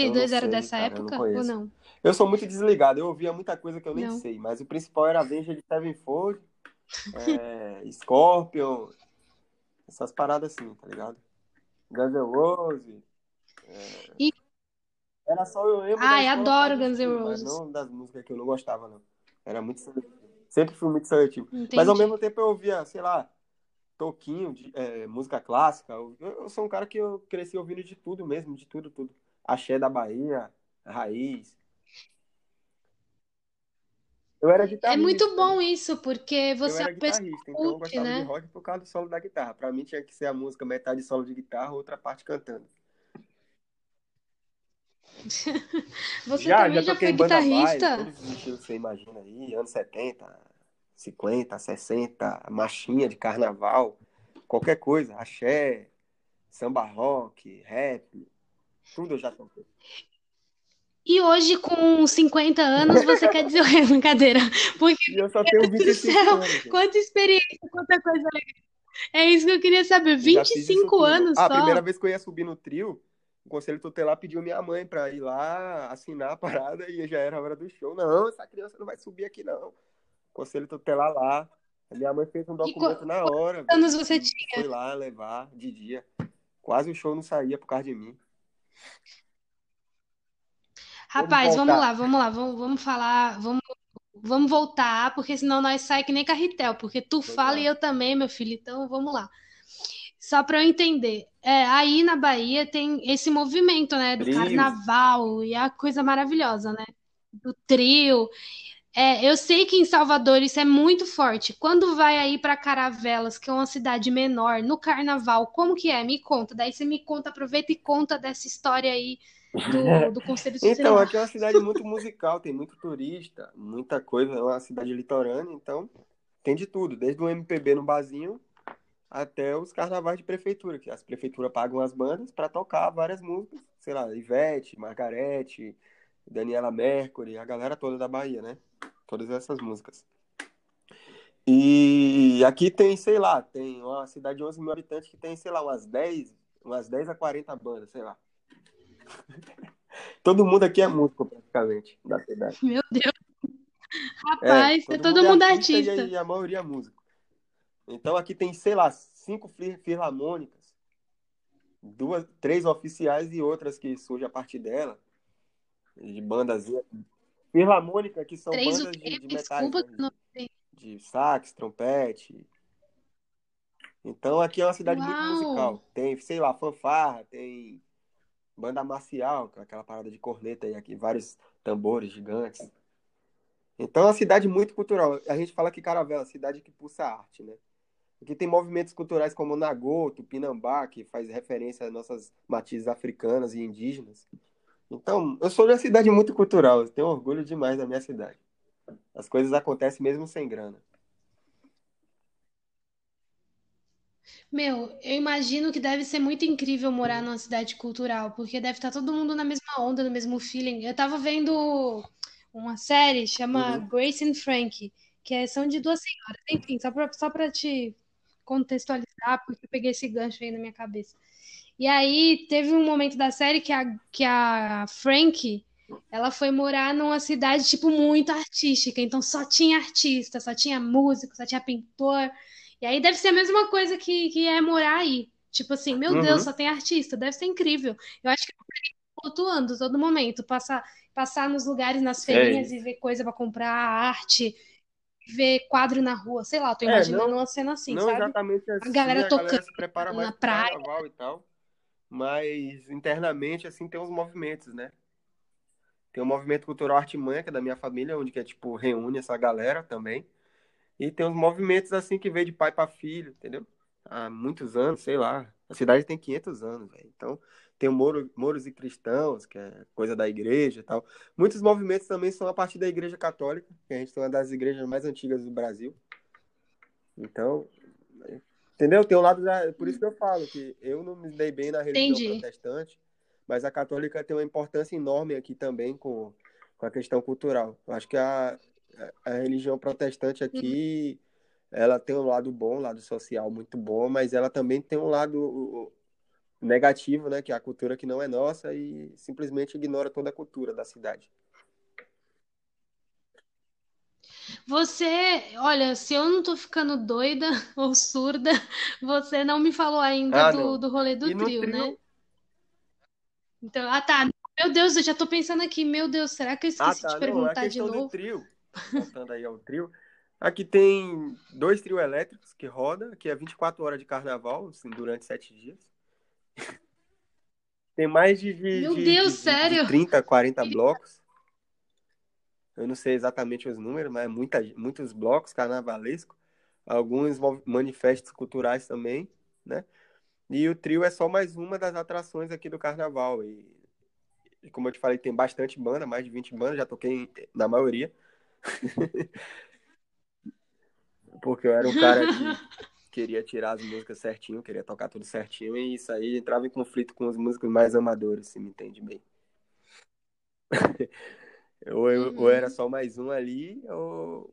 eu não 182 era sei, dessa cara, eu não época ou não? Eu sou muito desligado, eu ouvia muita coisa que eu nem Não. sei, mas o principal era Avenged Sevenfold, é, [laughs] Scorpion, essas paradas assim, tá ligado? Guns N' Roses. E, Era só eu da ai, adoro Guns N' Roses. não das músicas que eu não gostava, não. Era muito seletivo. Sempre fui muito seletivo. Mas ao Entendi. mesmo tempo eu ouvia, sei lá, toquinho, de, é, música clássica. Eu, eu sou um cara que eu cresci ouvindo de tudo mesmo, de tudo, tudo. Axé da Bahia, raiz. Eu era É guitarrista, muito né? bom isso, porque Eu você é era pessoa guitarrista, então eu gostava de né? rock por causa do solo da guitarra. Pra mim tinha que ser a música metade solo de guitarra, outra parte cantando. [laughs] Você Já, já também já toquei foi guitarrista? que você imagina aí, anos 70, 50, 60, marchinha de carnaval, qualquer coisa, axé, samba rock, rap, tudo eu já toquei. E hoje, com 50 anos, você quer dizer o quê? [laughs] Brincadeira. Porque, eu só tenho Deus do 25 céu, anos, quanta experiência, quanta coisa legal. É isso que eu queria saber. Eu já fiz isso 25 tudo. anos Ah, a só? primeira vez que eu ia subir no trio, o conselho tutelar pediu minha mãe pra ir lá assinar a parada e já era a hora do show. Não, essa criança não vai subir aqui, não. Conselho tutelar lá. A minha mãe fez um E documento na hora, quantos anos velho, você e tinha? foi lá levar de dia. Quase o show não saía por causa de mim. Vamos Rapaz, vamos voltar. lá, vamos lá, vamos, vamos falar, vamos, vamos voltar, porque senão nós sai que nem carretel, porque tu Vamos fala e lá. eu também, meu filho, então vamos lá. Só para eu entender, é, aí na Bahia tem esse movimento, né, do carnaval e a coisa maravilhosa, né? do trio. É, eu sei que em Salvador isso é muito forte. Quando vai aí para Caravelas, que é uma cidade menor, no carnaval, como que é? Me conta. Daí você me conta, aproveita e conta dessa história aí do, [laughs] do Conselho Social. Então, aqui é uma cidade muito musical, tem muito turista, muita coisa, é uma cidade litorânea, então tem de tudo, desde o MPB no barzinho até os carnavais de prefeitura, que as prefeituras pagam as bandas para tocar várias músicas, sei lá, Ivete, Margarete, Daniela Mercury, a galera toda da Bahia, né? Todas essas músicas. E aqui tem, sei lá, tem uma cidade de 11 mil habitantes que tem, sei lá, umas 10, umas 10 a 40 bandas, sei lá. [laughs] Todo mundo aqui é músico, praticamente, da cidade. Meu Deus. Rapaz, é, todo, é todo mundo, mundo é artista. artista. E a maioria é músico. Então aqui tem, sei lá, cinco filarmônicas, duas, três oficiais e outras que surgem a partir dela, de bandas. Filarmônica, que são três bandas de, de metais. Né? de sax, trompete. Então aqui é uma cidade Uau. muito musical. Tem, sei lá, fanfarra, tem banda marcial, é aquela parada de corneta aí aqui, vários tambores gigantes. Então é uma cidade muito cultural. A gente fala que Caravela, cidade que pulsa arte, né? Aqui tem movimentos culturais como o Nagô, Tupinambá, que faz referência às nossas matizes africanas e indígenas. Então, eu sou de uma cidade muito cultural, eu tenho orgulho demais da minha cidade. As coisas acontecem mesmo sem grana. Meu, eu imagino que deve ser muito incrível morar numa cidade cultural, porque deve estar todo mundo na mesma onda, no mesmo feeling. Eu tava vendo uma série chama uhum. Grace and Frank, que é, são de duas senhoras. Enfim, só pra, só pra te contextualizar, porque eu peguei esse gancho aí na minha cabeça. E aí teve um momento da série que a, que a Frank ela foi morar numa cidade tipo muito artística, então só tinha artista, só tinha músico, só tinha pintor. E aí deve ser a mesma coisa que, que é morar aí. Tipo assim, meu uhum. Deus, só tem artista, deve ser incrível. Eu acho que eu flutuando todo momento, passar, passar nos lugares, nas é feirinhas é e ver coisa para comprar, arte, ver quadro na rua, sei lá, tô é, imaginando é, não, uma cena assim, não sabe? exatamente assim, a galera a tocando galera se prepara mais na praia. carnaval e tal, mas internamente, assim, tem uns movimentos, né? Tem o movimento cultural Artimanha, que é da minha família, onde que é, tipo, reúne essa galera também. E tem uns movimentos, assim, que veio de pai para filho, entendeu? Há muitos anos, sei lá. A cidade tem 500 anos, velho. Então, tem o Moro, Moros e Cristãos, que é coisa da igreja e tal. Muitos movimentos também são a partir da igreja católica, que a gente tem uma das igrejas mais antigas do Brasil. Então, entendeu? Tem um lado da... Por isso que eu falo que eu não me dei bem na religião Entendi. protestante, mas a católica tem uma importância enorme aqui também com, com a questão cultural. Eu acho que a, a religião protestante aqui... Uhum. Ela tem um lado bom, um lado social muito bom, mas ela também tem um lado negativo, né, que é a cultura que não é nossa e simplesmente ignora toda a cultura da cidade. Você, olha, se eu não tô ficando doida [laughs] ou surda, você não me falou ainda ah, do, do rolê do trio, trio, né? Então, ah tá. Meu Deus, eu já tô pensando aqui, meu Deus, será que eu ah, esqueci ah, tá. de perguntar não, de novo? Do trio, [laughs] voltando aí ao trio, aqui tem dois trios elétricos que roda, que é 24 horas de carnaval, assim, durante sete dias. Tem mais de, de, Meu de, Deus, de, sério? de 30, 40 blocos. Eu não sei exatamente os números, mas é muita, muitos blocos carnavalescos. Alguns manifestos culturais também, né? E o trio é só mais uma das atrações aqui do carnaval. E, e como eu te falei, tem bastante banda, mais de 20 bandas, já toquei na maioria. [laughs] Porque eu era um cara que [laughs] queria tirar as músicas certinho, queria tocar tudo certinho, e isso aí entrava em conflito com os músicos mais amadores, se me entende bem. [laughs] ou, eu, uhum. ou era só mais um ali, ou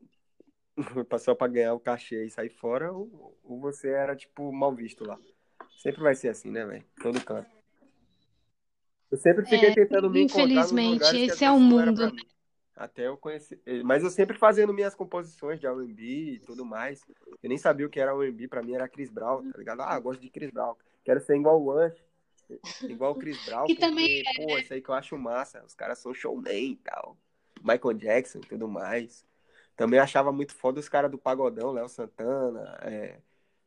[laughs] passou para ganhar o cachê e sair fora, ou, ou você era, tipo, mal visto lá. Sempre vai ser assim, né, velho? Todo canto. Eu sempre fiquei é, tentando me encontrar Infelizmente, esse é o mundo. Até eu conheci. Mas eu sempre fazendo minhas composições de R&B e tudo mais. Eu nem sabia o que era R&B, pra mim era Chris Brown, tá ligado? Ah, gosto de Chris Brown. Quero ser igual o Anch, igual o Chris Brown, que porque, também é. pô, isso aí que eu acho massa. Os caras são showman e tal. Michael Jackson e tudo mais. Também achava muito foda os caras do Pagodão, Léo Santana, é,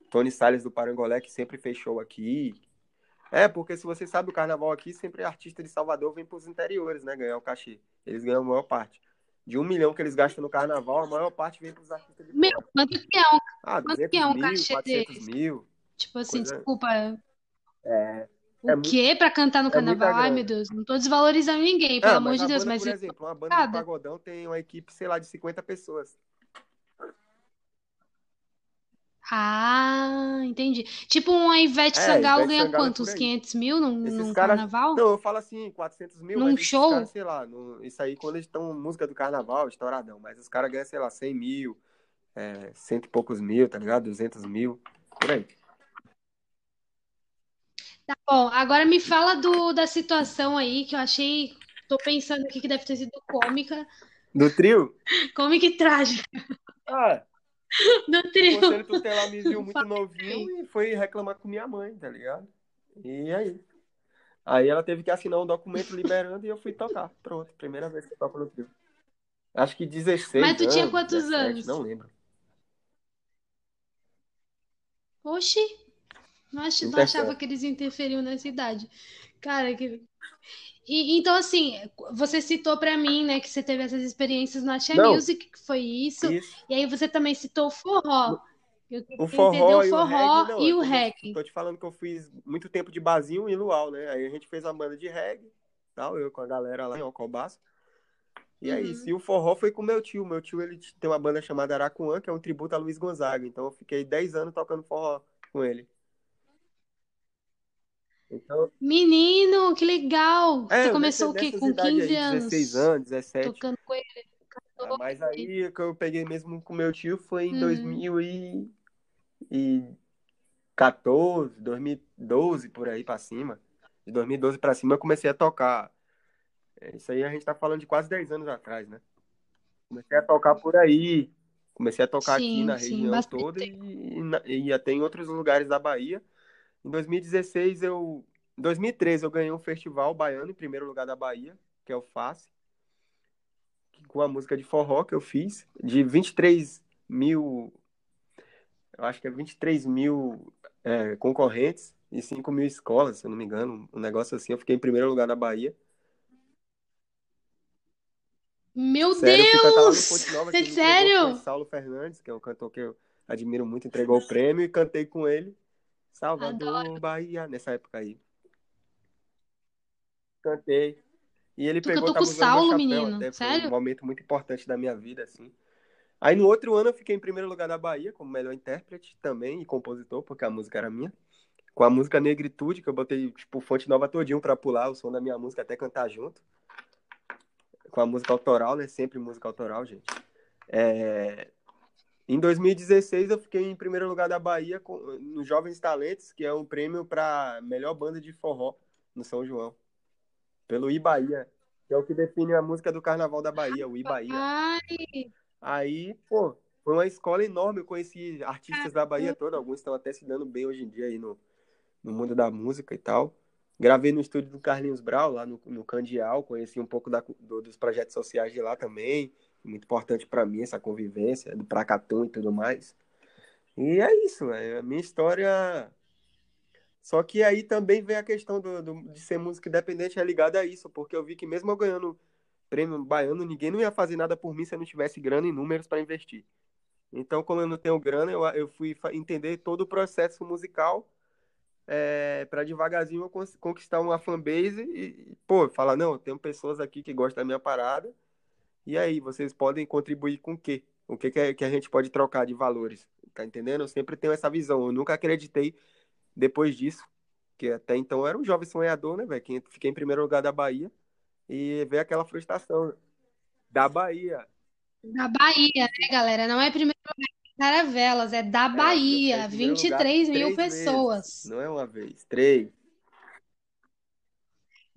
Tony Salles do Parangolé, que sempre fez show aqui. É, porque se você sabe o carnaval aqui, sempre artista de Salvador vem pros interiores, né? Ganhar o cachê. Eles ganham a maior parte. de um milhão que eles gastam no carnaval, a maior parte vem pros artistas de Meu, fora. quanto que é um, Ah, quanto 200 que é um mil, cachê 400 deles? mil. Tipo assim, Coisa- desculpa, É, o é muito- quê pra cantar no é carnaval? Ai, meu Deus, não tô desvalorizando ninguém, pelo Ah, amor de Deus, banda, mas por exemplo, uma banda de pagodão tem uma equipe, sei lá, de 50 pessoas. Ah, entendi. Tipo, uma Ivete É, Sangalo Ivete ganha Sangalo é quanto? por Uns aí. 500 mil num, Esses num caras. carnaval? Não, eu falo assim, 400 mil, Num mas esses show? caras, sei lá, no- isso aí quando eles estão música do carnaval, estouradão. Mas os caras ganham, sei lá, 100 mil, é, cento e poucos mil, tá ligado? 200 mil, por aí. Tá bom, agora me fala do, da situação aí que eu achei. Tô pensando aqui que deve ter sido cômica. Do trio? [laughs] Cômica e trágica Ah, [laughs] do o trio. conselho tutelar me viu muito novinho e foi reclamar com minha mãe, tá ligado? E aí? Aí ela teve que assinar um documento liberando e eu fui tocar. Pronto, primeira vez que eu toco no trio. Acho que 16 Mas tu tinha anos, quantos 17, anos? não lembro. Oxi, não, achava que eles interferiam nessa idade. Cara, que. E, então, assim, você citou pra mim, né, que você teve essas experiências no Axé Não. Music, que foi isso. Isso. E aí você também citou o forró. Eu O forró o e o forró reggae, e é o. Tô te falando que eu fiz muito tempo de barzinho e luau, né? Aí a gente fez uma banda de reggae, tal, eu com a galera lá em Alcobaça. E é Uhum. isso. E o forró foi com meu tio. Meu tio, ele tem uma banda chamada Aracuã, que é um tributo a Luiz Gonzaga. Então eu fiquei 10 anos tocando forró com ele. Então, Menino, que legal! é, Você começou o quê? Com idades 15 aí, anos? 16 anos, 17. Tocando com ele. Ah, mas aí o que eu peguei mesmo com meu tio foi em Uhum. 2014, 2012, por aí pra cima. De 2012 pra cima eu comecei a tocar. É, Isso aí a gente tá falando de quase 10 anos atrás, né? Comecei a tocar por aí. Comecei a tocar aqui Sim, na sim, região toda e, e, e até em outros lugares da Bahia. Em 2016 eu. Em 2013 eu ganhei um festival baiano em primeiro lugar da Bahia, que é o FACE, com a música de forró que eu fiz, de 23 mil. Eu acho que é 23 mil é, concorrentes e 5 mil escolas, se eu não me engano. Um negócio assim. Eu fiquei em primeiro lugar da Bahia. Meu Sério, Deus! Nova, É sério? foi Saulo Fernandes, que é um cantor que eu admiro muito, entregou o prêmio e cantei com ele. Salvador, Bahia, nessa época aí. Cantei. E ele Tu pegou, cantou com Saulo, chapéu menino? até, foi Sério? um momento muito importante da minha vida, assim. Aí no outro ano eu fiquei em primeiro lugar da Bahia, como melhor intérprete também e compositor, porque a música era minha. Com a música Negritude, que eu botei, tipo, Fonte Nova todinho pra pular o som da minha música, até cantar junto. Com a música autoral, né? Sempre música autoral, gente. É... Em 2016 eu fiquei em primeiro lugar da Bahia com... no Jovens Talentos, que é um prêmio para melhor banda de forró no São João. Pelo Ibaía, que é o que define a música do Carnaval da Bahia, o Ibaía. Ai, Aí, pô, foi uma escola enorme. Eu conheci artistas da Bahia toda, alguns estão até se dando bem hoje em dia aí no, no mundo da música e tal. Gravei no estúdio do Carlinhos Brau, lá no, no Candial, conheci um pouco da, do- dos projetos sociais de lá também. Muito importante pra mim essa convivência, do Pracatum e tudo mais. E é isso, é a minha história. Só que aí também vem a questão do, do- de ser música independente é ligada a isso, porque eu vi que mesmo eu ganhando prêmio baiano, ninguém não ia fazer nada por mim se eu não tivesse grana e números para investir. Então, como eu não tenho grana, eu, eu fui entender todo o processo musical é, para devagarzinho eu conquistar uma fanbase e, pô, falar, não, tenho pessoas aqui que gostam da minha parada, e aí, vocês podem contribuir com o quê? O que, que, é- que a gente pode trocar de valores? Tá entendendo? Eu sempre tenho essa visão. Eu nunca acreditei depois disso, que até então eu era um jovem sonhador, né, velho? Que Fiquei em primeiro lugar da Bahia e veio aquela frustração da Bahia. da Bahia, né, galera? Não é primeiro lugar de Caravelas, é da É, fiquei Bahia. em primeiro lugar 23 mil três vezes. pessoas. Não é uma vez, três.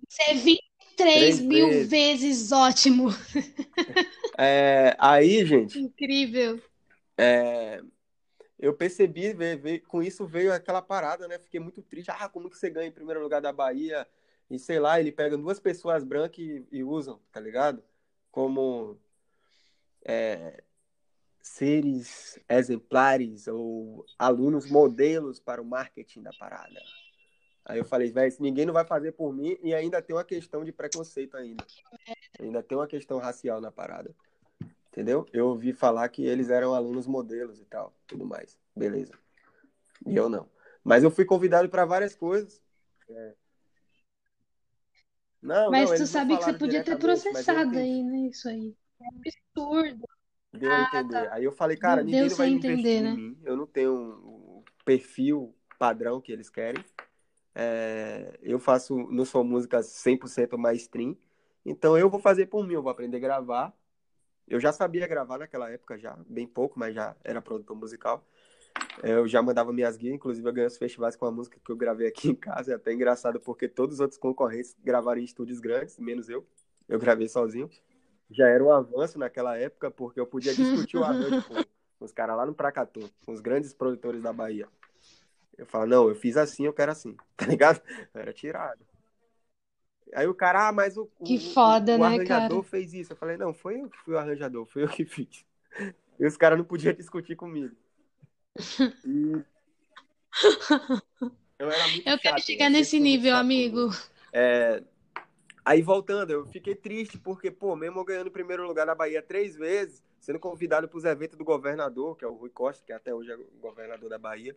Isso é 23 Três mil vezes. vezes ótimo. [laughs] É, aí, gente, Incrível. é, eu percebi, ve- ve- com isso veio aquela parada, né? Fiquei muito triste. Ah, como que você ganha em primeiro lugar da Bahia? E sei lá, ele pega duas pessoas brancas e, e usam, tá ligado? Como é, seres exemplares ou alunos modelos para o marketing da parada. Aí eu falei, velho, ninguém não vai fazer por mim, e ainda tem uma questão de preconceito ainda. Ainda tem uma questão racial na parada. Entendeu? Eu ouvi falar que eles eram alunos modelos e tal, tudo mais. Beleza. E eu não. Mas eu fui convidado para várias coisas. É. Não, mas não, tu sabe que você podia ter processado aí, né? Isso aí. É absurdo. Deu ah, a entender. Tá. Aí eu falei, cara, ninguém vai entender, investir né? em mim. Eu não tenho o perfil padrão que eles querem. É, eu faço, não sou música 100% mainstream. Então eu vou fazer por mim, eu vou aprender a gravar. Eu já sabia gravar naquela época já, bem pouco, mas já era produtor musical. É, eu já mandava minhas guias, inclusive eu ganhei os festivais com a música que eu gravei aqui [laughs] em casa. É até engraçado porque todos os outros concorrentes gravaram em estúdios grandes, menos eu. Eu gravei sozinho. Já era um avanço naquela época porque eu podia discutir o arranjo com, os caras lá no Pracatu, com os grandes produtores da Bahia. Eu falo, não, eu fiz assim, eu quero assim, [laughs] tá ligado? Era tirado. Aí o cara, ah, mas o, que foda, o, o, né, arranjador cara? fez isso. Eu falei, não, foi eu que fui o arranjador, foi eu que fiz. [laughs] E os caras não podiam discutir comigo. E... Eu, era muito eu quero chegar né? nesse nível, amigo. É... Aí voltando, eu fiquei triste porque, pô, mesmo ganhando o primeiro lugar na Bahia três vezes, sendo convidado para os eventos do governador, que é o Rui Costa, que até hoje é governador da Bahia,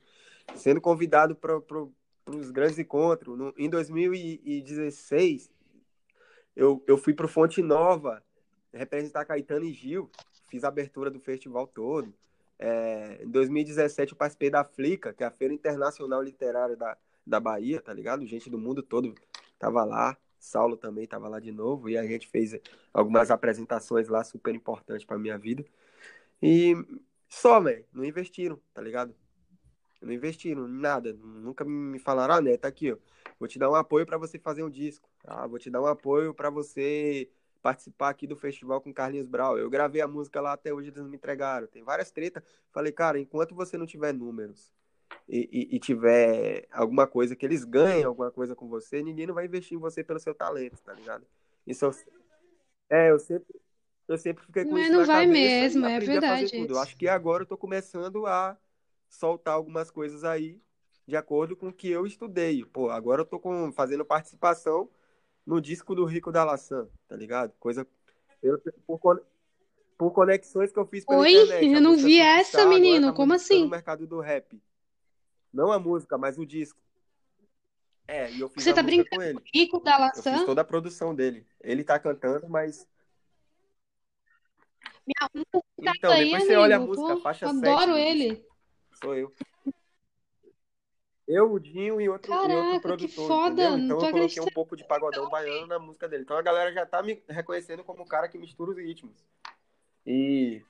sendo convidado para os grandes encontros. No, em 2016, eu, eu fui para o Fonte Nova representar Caetano e Gil, fiz a abertura do festival todo. É, em 2017 eu participei da Flica, que é a Feira Internacional Literária da, da Bahia, tá ligado? Gente do mundo todo tava lá. Saulo também tava lá de novo e a gente fez algumas apresentações lá super importantes para minha vida. E só, velho, não investiram, tá ligado? Não investiram nada, nunca me falaram, ah, né, tá aqui, ó. Vou te dar um apoio para você fazer um disco. Ah, vou te dar um apoio para você participar aqui do festival com Carlinhos Brau. Eu gravei a música lá até hoje, eles não me entregaram. Tem várias tretas. Falei, cara, enquanto você não tiver números e, e, e, tiver alguma coisa que eles ganhem alguma coisa com você, ninguém não vai investir em você pelo seu talento, tá ligado? Isso eu, é, eu sempre, eu sempre fiquei com Mas isso não vai cabeça mesmo, é verdade. Eu acho que agora eu tô começando a soltar algumas coisas aí de acordo com o que eu estudei. Pô, agora eu tô com, fazendo participação no disco do Rico da Laçã, tá ligado? Coisa. Eu, por, por conexões que eu fiz pela Oi? internet. Eu não vi essa, menino. Tá Como assim? No mercado do rap. Não a música, mas o disco. É, e eu fiz Você tá brincando com ele. Rico da Laçã? Eu fiz toda a produção dele. Ele tá cantando, mas. Minha então, aí, depois você amigo. olha a música, Pô, faixa adoro 7. ele. Sou eu. Eu, o Dinho e outro, Caraca, e outro que produtor, foda, entendeu? Então eu coloquei acreditando. um pouco de pagodão baiano na música dele. Então a galera já tá me reconhecendo como um cara que mistura os ritmos. E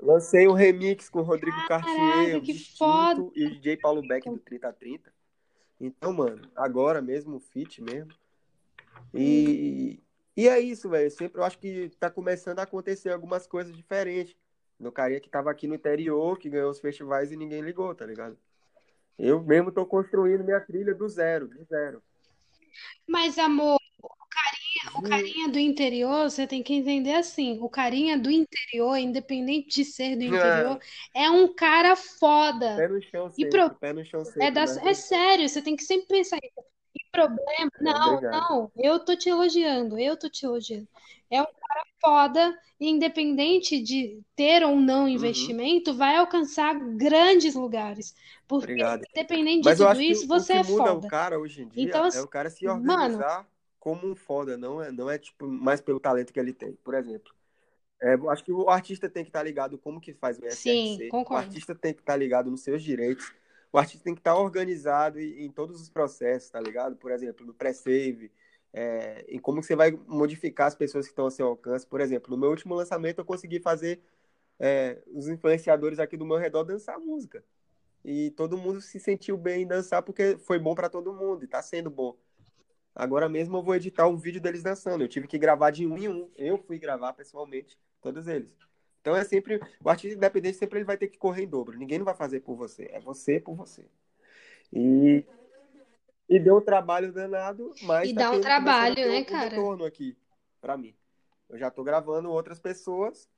lancei um remix com o Rodrigo Cartier, Caraca, o que Distinto foda. e o DJ Paulo Beck do 3030. Então, mano, agora mesmo, fit mesmo. E, e é isso, velho. Sempre eu acho que tá começando a acontecer algumas coisas diferentes. No carinha que tava aqui no interior, que ganhou os festivais e ninguém ligou, tá ligado? Eu mesmo tô construindo minha trilha do zero, do zero. Mas, amor, o carinha, De- carinha do interior, você tem que entender assim: o carinha do interior, independente de ser do interior, é um cara foda. Pé no chão sempre, pro, pé no chão é, da, né? é sério, você tem que sempre pensar isso. E problema. É, Não, obrigado. não, eu tô te elogiando, eu tô te elogiando. É um cara foda, e independente de ter ou não Uhum, investimento, vai alcançar grandes lugares. Porque, obrigado. independente de Mas eu tudo isso, você é muda o foda. cara hoje em Então, dia é assim, o cara se mano, organizar como um foda, não é, não é tipo mais pelo talento que ele tem. Por exemplo, é, acho que o artista tem que estar ligado como que faz o sim, SRC, o concordo. artista tem que estar ligado nos seus direitos, o artista tem que estar organizado em, em todos os processos, tá ligado? Por exemplo, no pré-save, é, em como você vai modificar as pessoas que estão ao seu alcance. Por exemplo, no meu último lançamento eu consegui fazer é, os influenciadores aqui do meu redor dançar música. E todo mundo se sentiu bem em dançar porque foi bom para todo mundo e tá sendo bom. Agora mesmo eu vou editar um vídeo deles dançando. Eu tive que gravar de um em um. Eu fui gravar pessoalmente todos eles. Então é sempre. O artista independente sempre ele vai ter que correr em dobro. Ninguém não vai fazer por você. É você por você. E, e deu um trabalho danado, mas E tá dá um trabalho, né, cara? retorno aqui para mim. Eu já tô gravando outras pessoas.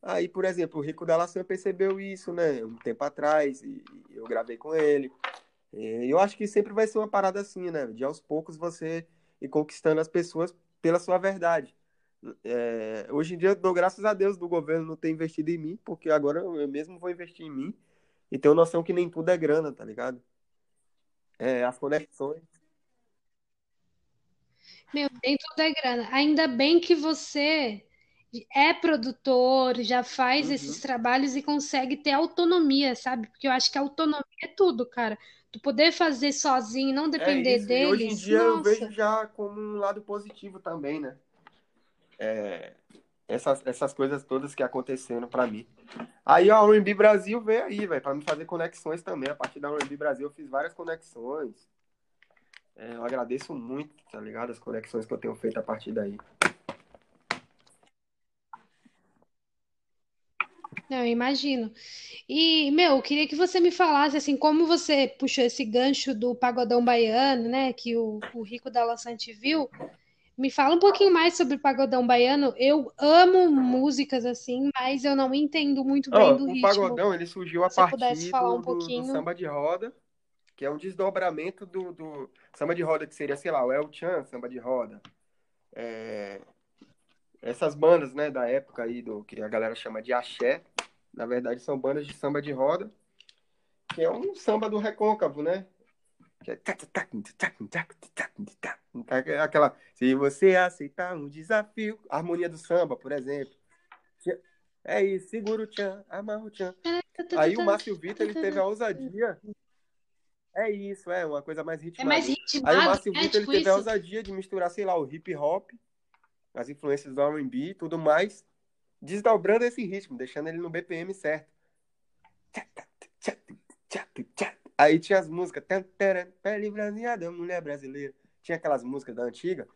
Aí, por exemplo, o Rico da Laçã percebeu isso, né? Um tempo atrás, e eu gravei com ele. E eu acho que sempre vai ser uma parada assim, né? De aos poucos você ir conquistando as pessoas pela sua verdade. É, hoje em dia dou graças a Deus do governo não ter investido em mim, porque agora eu mesmo vou investir em mim e tenho noção que nem tudo é grana, tá ligado? É, as conexões. Meu, nem tudo é grana. Ainda bem que você é produtor, já faz esses Uhum. trabalhos e consegue ter autonomia, sabe? Porque eu acho que autonomia é tudo, cara. Tu poder fazer sozinho, não É depender isso, e hoje em deles, dia eu vejo nossa. já como um lado positivo também, né? Essas, essas coisas todas que aconteceram pra mim. Aí a R&B Brasil veio aí, velho, pra me fazer conexões também. A partir da R&B Brasil eu fiz várias conexões. É, eu agradeço muito, tá ligado? As conexões que eu tenho feito a partir daí. Não, eu imagino. E, meu, eu queria que você me falasse, assim, como você puxou esse gancho do pagodão baiano, né? Que o, o Rico da Laçante viu. Me fala um pouquinho mais sobre o pagodão baiano. Eu amo músicas assim, mas eu não entendo muito bem do o ritmo. pagodão, ele surgiu a Se partir falar do, um do, do pouquinho. samba de roda, que é um desdobramento do, do samba de roda, que seria, sei lá, o El Chan, samba de roda. É, essas bandas, né, da época aí, do que a galera chama de axé, na verdade são bandas de samba de roda, que é um samba do recôncavo, né? Que é aquela, se você aceitar um desafio, a harmonia do samba, por exemplo. É isso, segura o tchan, amarra o tchan. Aí o Márcio Vitor, ele teve a ousadia. É isso, é uma coisa mais É mais ritmada. Aí o ritmado, Márcio né? Vitor, ele Tipo teve a isso. ousadia de misturar, sei lá, o hip hop, as influências do R&B e tudo mais, desdobrando esse ritmo, deixando ele no BPM certo. Aí tinha as músicas, pele bronzeada, mulher brasileira. Tinha aquelas músicas da antiga.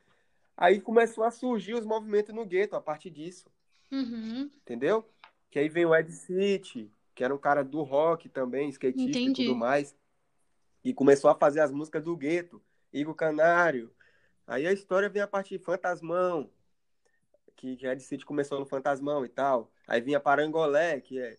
Aí começou a surgir os movimentos no gueto a partir disso, Uhum, entendeu? Que aí vem o Ed City, que era um cara do rock também, skatista e tudo entendi. mais. E começou a fazer as músicas do gueto, Igor Canário. Aí a história vem a partir de Fantasmão, que, que Ed City começou no Fantasmão e tal. Aí vinha Parangolé, que é,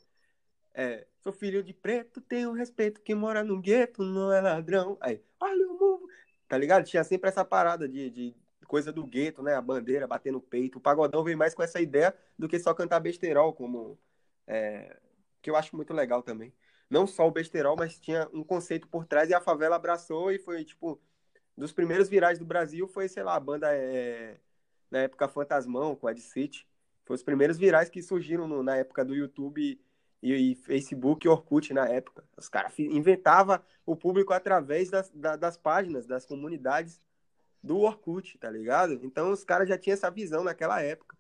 é Sou filho de preto, tenho respeito, quem mora no gueto não é ladrão. Aí, olha o mundo. Tá ligado? Tinha sempre essa parada de, de coisa do gueto, né? A bandeira, bater no peito. O pagodão veio mais com essa ideia do que só cantar besterol, como. É, que eu acho muito legal também. Não só o besterol, mas tinha um conceito por trás e a favela abraçou e foi, tipo, dos primeiros virais do Brasil foi, sei lá, a banda é, na época Fantasmão, com Ed City. Foi os primeiros virais que surgiram no, na época do YouTube e, e Facebook e Orkut na época. Os caras inventavam o público através das, da, das páginas, das comunidades do Orkut, tá ligado? Então os caras já tinham essa visão naquela época.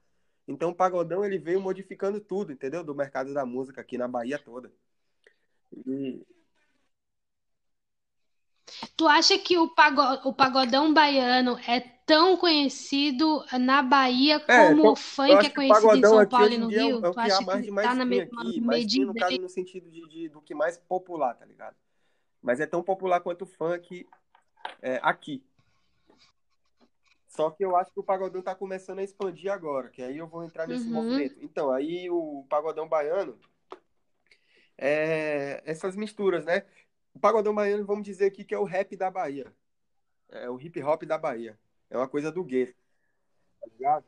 Então o Pagodão ele veio modificando tudo, entendeu? Do mercado da música aqui na Bahia toda. E, Tu acha que o pago- o pagodão baiano é tão conhecido na Bahia é, como o então, funk é acho que o conhecido em São Paulo e no é o, Rio? é o Tu que acha mais que tá na mesma aqui, mainstream no medida caso no sentido de, de- do que mais popular, tá ligado? Mas é tão popular quanto o funk é, aqui. Só que eu acho que o pagodão tá começando a expandir agora, que aí eu vou entrar nesse Uhum. movimento. Então, aí o pagodão baiano é essas misturas, né? O pagodão baiano, vamos dizer aqui que é o rap da Bahia. É o hip hop da Bahia. É uma coisa do gueto, tá ligado?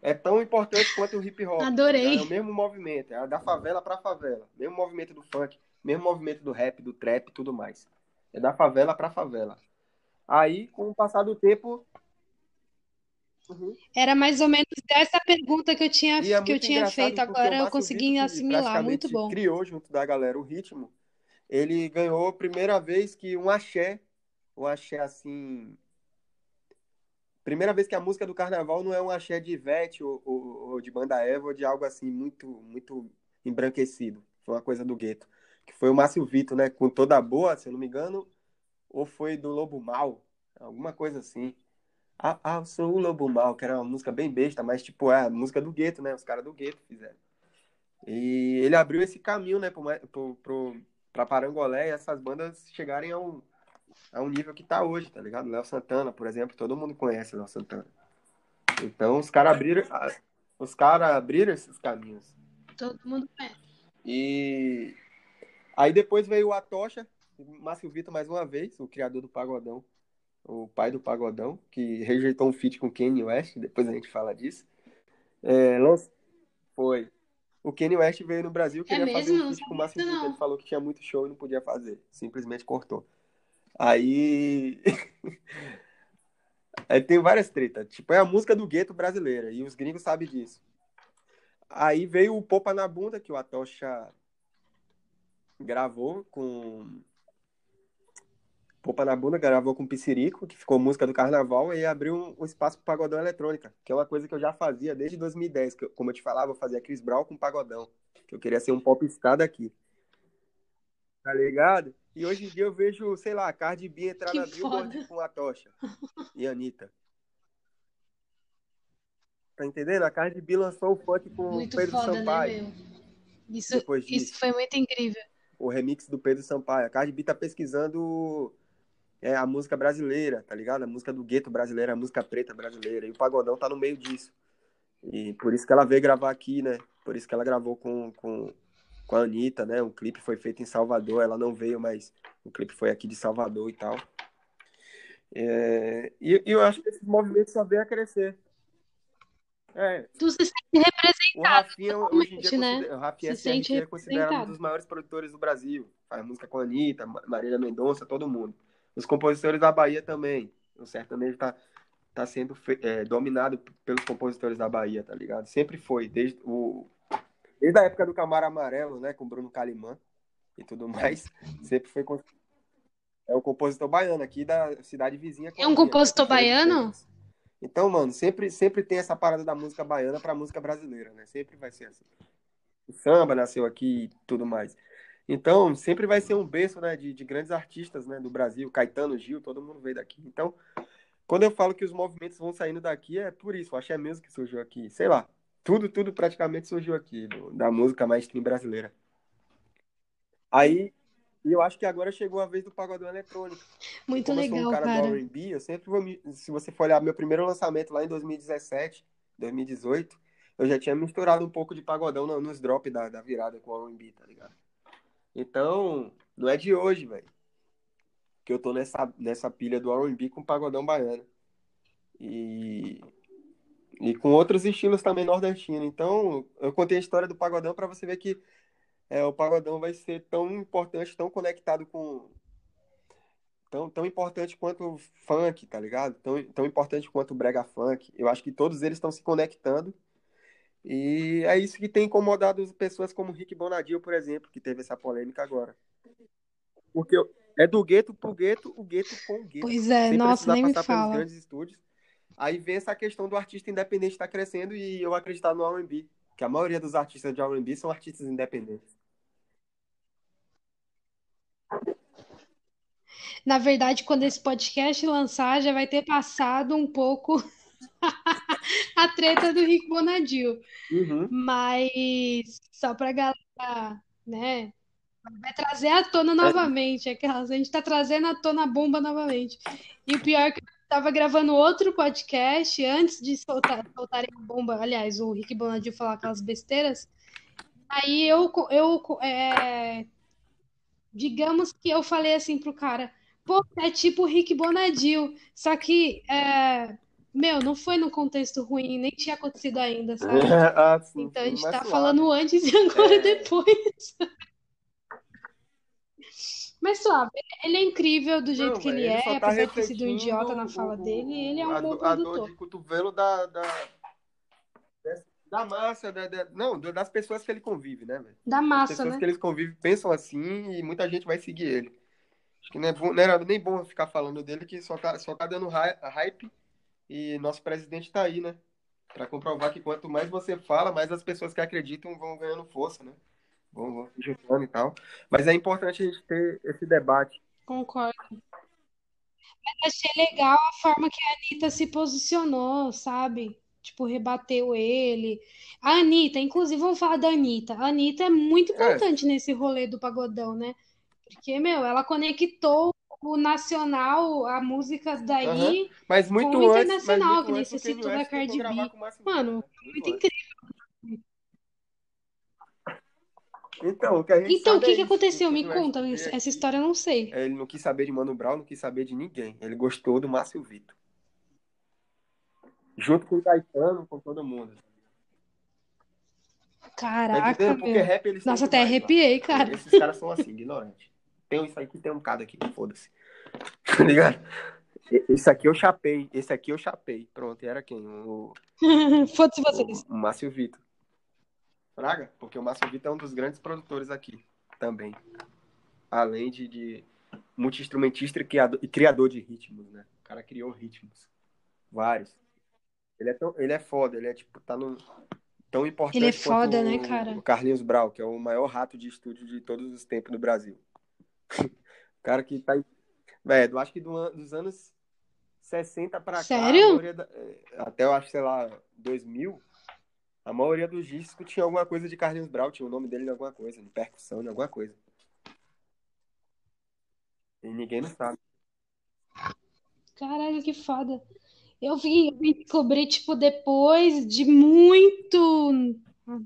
É tão importante quanto o hip hop, tá ligado? É o Adorei. mesmo movimento, é da favela pra favela. Mesmo movimento do funk, mesmo movimento do rap, do trap e tudo mais. É da favela pra favela. Aí, com o passar do tempo, uhum. Era mais ou menos essa pergunta que eu tinha, é que eu tinha feito agora, eu Vitor, consegui assimilar. Muito bom. criou junto da galera o ritmo, ele ganhou a primeira vez que um axé, um axé assim. Primeira vez que a música do carnaval não é um axé de Ivete ou, ou, ou de Banda Eva ou de algo assim muito, muito embranquecido. Foi uma coisa do gueto. Que foi o Márcio Vitor, né? Com toda a boa, se eu não me engano, ou foi do Lobo Mal, alguma coisa assim. Ah, ah, eu sou o Lobo Mal, que era uma música bem besta, mas tipo, é a música do gueto, né? Os caras do gueto fizeram. E ele abriu esse caminho, né, pro, pro, pro, pra Parangolé e essas bandas chegarem ao, a um nível que tá hoje, tá ligado? Léo Santana, por exemplo, todo mundo conhece Léo Santana. Então os caras abriram, os caras abriram esses caminhos. Todo mundo conhece. E aí depois veio o Atocha, Márcio Vitor mais uma vez, o criador do Pagodão. o pai do pagodão, que rejeitou um feat com Kanye West, depois a gente fala disso. É, foi. O Kanye West veio no Brasil, queria é fazer um feat com o Márcio ele falou que tinha muito show e não podia fazer, simplesmente cortou. Aí [laughs] Aí tem várias tretas. Tipo, é a música do gueto brasileira. E os gringos sabem disso. Aí veio o Popa na Bunda, que o Atocha gravou com. Popa na Bunda gravou com Piscirico, que ficou música do carnaval, e abriu um, espaço para pagodão eletrônica, que é uma coisa que eu já fazia desde 2010. Que, como eu te falava, eu fazia Chris Brown com pagodão. Que eu queria ser um popstar daqui. Tá ligado? E hoje em dia eu vejo, sei lá, Cardi B entrar que na Billboard com a Tocha e a Anitta. Tá entendendo? A Cardi B lançou o funk com muito o Pedro foda, né, Sampaio. Né, isso, isso foi muito incrível. O remix do Pedro Sampaio. A Cardi B tá pesquisando é, a música brasileira, tá ligado? A música do gueto brasileiro, a música preta brasileira. E o Pagodão tá no meio disso. E por isso que ela veio gravar aqui, né? Por isso que ela gravou com, com com a Anitta, né? O clipe foi feito em Salvador, ela não veio, mas o clipe foi aqui de Salvador e tal. É, e, e, eu acho que esses movimentos só vêm a crescer. É. Tu se sente representado. O Rafinha, hoje em dia, né? o Rafinha se sente é considerado um dos maiores produtores do Brasil. Faz música com a Anitta, Marília Mendonça, todo mundo. Os compositores da Bahia também. O sertanejo tá, tá sendo é, dominado pelos compositores da Bahia, tá ligado? Sempre foi, desde o Desde a época do Camaro Amarelo, né? Com Bruno Calimã e tudo mais. Sempre foi. É um compositor baiano aqui da cidade vizinha. É um compositor baiano? Então, mano, sempre, sempre tem essa parada da música baiana pra música brasileira, né? Sempre vai ser assim. O samba nasceu aqui e tudo mais. Então, sempre vai ser um berço né, de, de grandes artistas né, do Brasil. Caetano, Gil, todo mundo veio daqui. Então, quando eu falo que os movimentos vão saindo daqui, é por isso. O Axé mesmo que surgiu aqui. Sei lá, tudo, tudo praticamente surgiu aqui, do, da música mainstream brasileira. Aí, eu acho que agora chegou a vez do pagodão eletrônico. Muito Como legal, eu sou um cara, cara. do R&B, eu sempre vou me... Se você for olhar meu primeiro lançamento lá em 2017, 2018, eu já tinha misturado um pouco de pagodão nos drops da, da virada com o R&B, tá ligado? Então, não é de hoje, velho, que eu tô nessa, nessa pilha do R&B com pagodão baiano. E e com outros estilos também nordestinos. Então, eu contei a história do pagodão para você ver que é, o pagodão vai ser tão importante, tão conectado com. Tão, tão importante quanto o funk, tá ligado? Tão, tão importante quanto o brega funk. Eu acho que todos eles estão se conectando. E é isso que tem incomodado pessoas como Rick Bonadio, por exemplo, que teve essa polêmica agora. Porque é do gueto pro gueto, o gueto com o gueto. Pois é, nossa, nem me fala. grandes estúdios. Aí vem essa questão do artista independente estar tá crescendo e eu acreditar no R&B, que a maioria dos artistas de R&B são artistas independentes. Na verdade, quando esse podcast lançar, já vai ter passado um pouco [laughs] a treta do Rick Bonadio. Uhum. Mas só para galera, né? Vai trazer à tona novamente. Aquelas, a gente está trazendo à tona a bomba novamente. E o pior é que Tava gravando outro podcast antes de soltar, soltarem a bomba. Aliás, o Rick Bonadio falar aquelas besteiras. Aí eu, eu é, digamos que eu falei assim pro cara, pô, é tipo o Rick Bonadio, só que é, meu, não foi num contexto ruim, nem tinha acontecido ainda, sabe? [laughs] ah, então a gente tá suave. falando antes e agora é... depois. [laughs] Mas suave, ele é incrível do jeito não, que ele, ele é, tá apesar de ter sido um idiota na fala o, dele, ele é um a, bom produtor. A dor de cotovelo da, da, da massa, da, da, não, das pessoas que ele convive, né, velho? Da massa, As pessoas né? que ele convive pensam assim e muita gente vai seguir ele. Acho que não, é bom, não era nem bom ficar falando dele, que só tá, só tá dando hype e nosso presidente tá aí, né? Pra comprovar que quanto mais você fala, mais as pessoas que acreditam vão ganhando força, né? Vão, vão se juntando e tal. Mas é importante a gente ter esse debate. Concordo. Mas achei legal a forma que a Anitta se posicionou, sabe? Tipo, rebateu ele. A Anitta, inclusive, vamos falar da Anitta. A Anitta é muito é. importante é. nesse rolê do pagodão, né? Porque, meu, ela conectou o nacional, a música daí, uhum. mas muito com o internacional, que nem você citou da Cardi B. Mano, muito incrível. Então, o que a gente Então, o que é que aconteceu? O Me o conta, essa história eu não sei. ele não quis saber de Mano Brown, não quis saber de ninguém. Ele gostou do Márcio Vitor. Junto com o Caetano, com todo mundo. Caraca? Porque meu. rap eles Nossa, até demais lá. arrepiei, cara. Esses caras são assim, ignorantes. Tem isso aqui, tem um bocado aqui, foda-se. [laughs] Tá ligado? Esse aqui eu chapei, esse aqui eu chapei. Pronto, e era quem? O, [laughs] Foda-se o, vocês. o Márcio Vitor. Fraga? Porque o Márcio Vitor é um dos grandes produtores aqui também. Além de, de multi-instrumentista e criador, e criador de ritmos, né? O cara criou ritmos. Vários. Ele é, tão, ele é foda, ele é tipo, tá no, tão importante Ele é foda, né, cara? o Carlinhos Brau, que é o maior rato de estúdio de todos os tempos do Brasil. [laughs] O cara que tá. Velho, eu acho que do dos anos 60 pra cá, Sério? maioria da- eh, até eu acho, sei lá, 2000, a maioria dos discos tinha alguma coisa de Carlinhos Brau, tinha o nome dele em alguma coisa, de percussão, em alguma coisa. E ninguém não sabe. Caralho, que foda. Eu vim descobrir, tipo, depois de muito,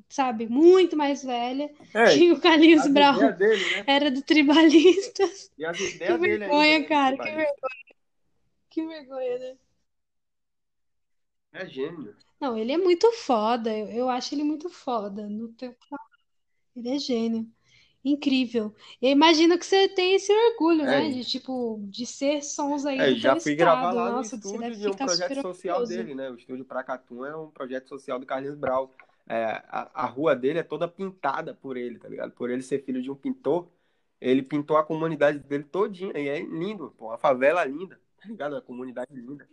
sabe, muito mais velha, É, que o Carlinhos ideias dele, né? era do Tribalistas. E as Que ideias dele vergonha, né, cara, que vergonha, que vergonha, né? É gênio. Não, ele é muito foda, eu, eu acho ele muito foda. Não tem... Ele é gênio. Incrível. Eu imagino que você tem esse orgulho, né? É, De, tipo, de ser sons aí É, do já teu fui gravar estado. lá no Nossa, você estúdio deve de um ficar projeto super social orgulhoso. dele, né? O estúdio Pracatum é um projeto social do Carlinhos Brau. É, a, a rua dele é toda pintada por ele, tá ligado? Por ele ser filho de um pintor, ele pintou a comunidade dele todinha. E é lindo, pô. A favela linda, tá ligado? A comunidade linda.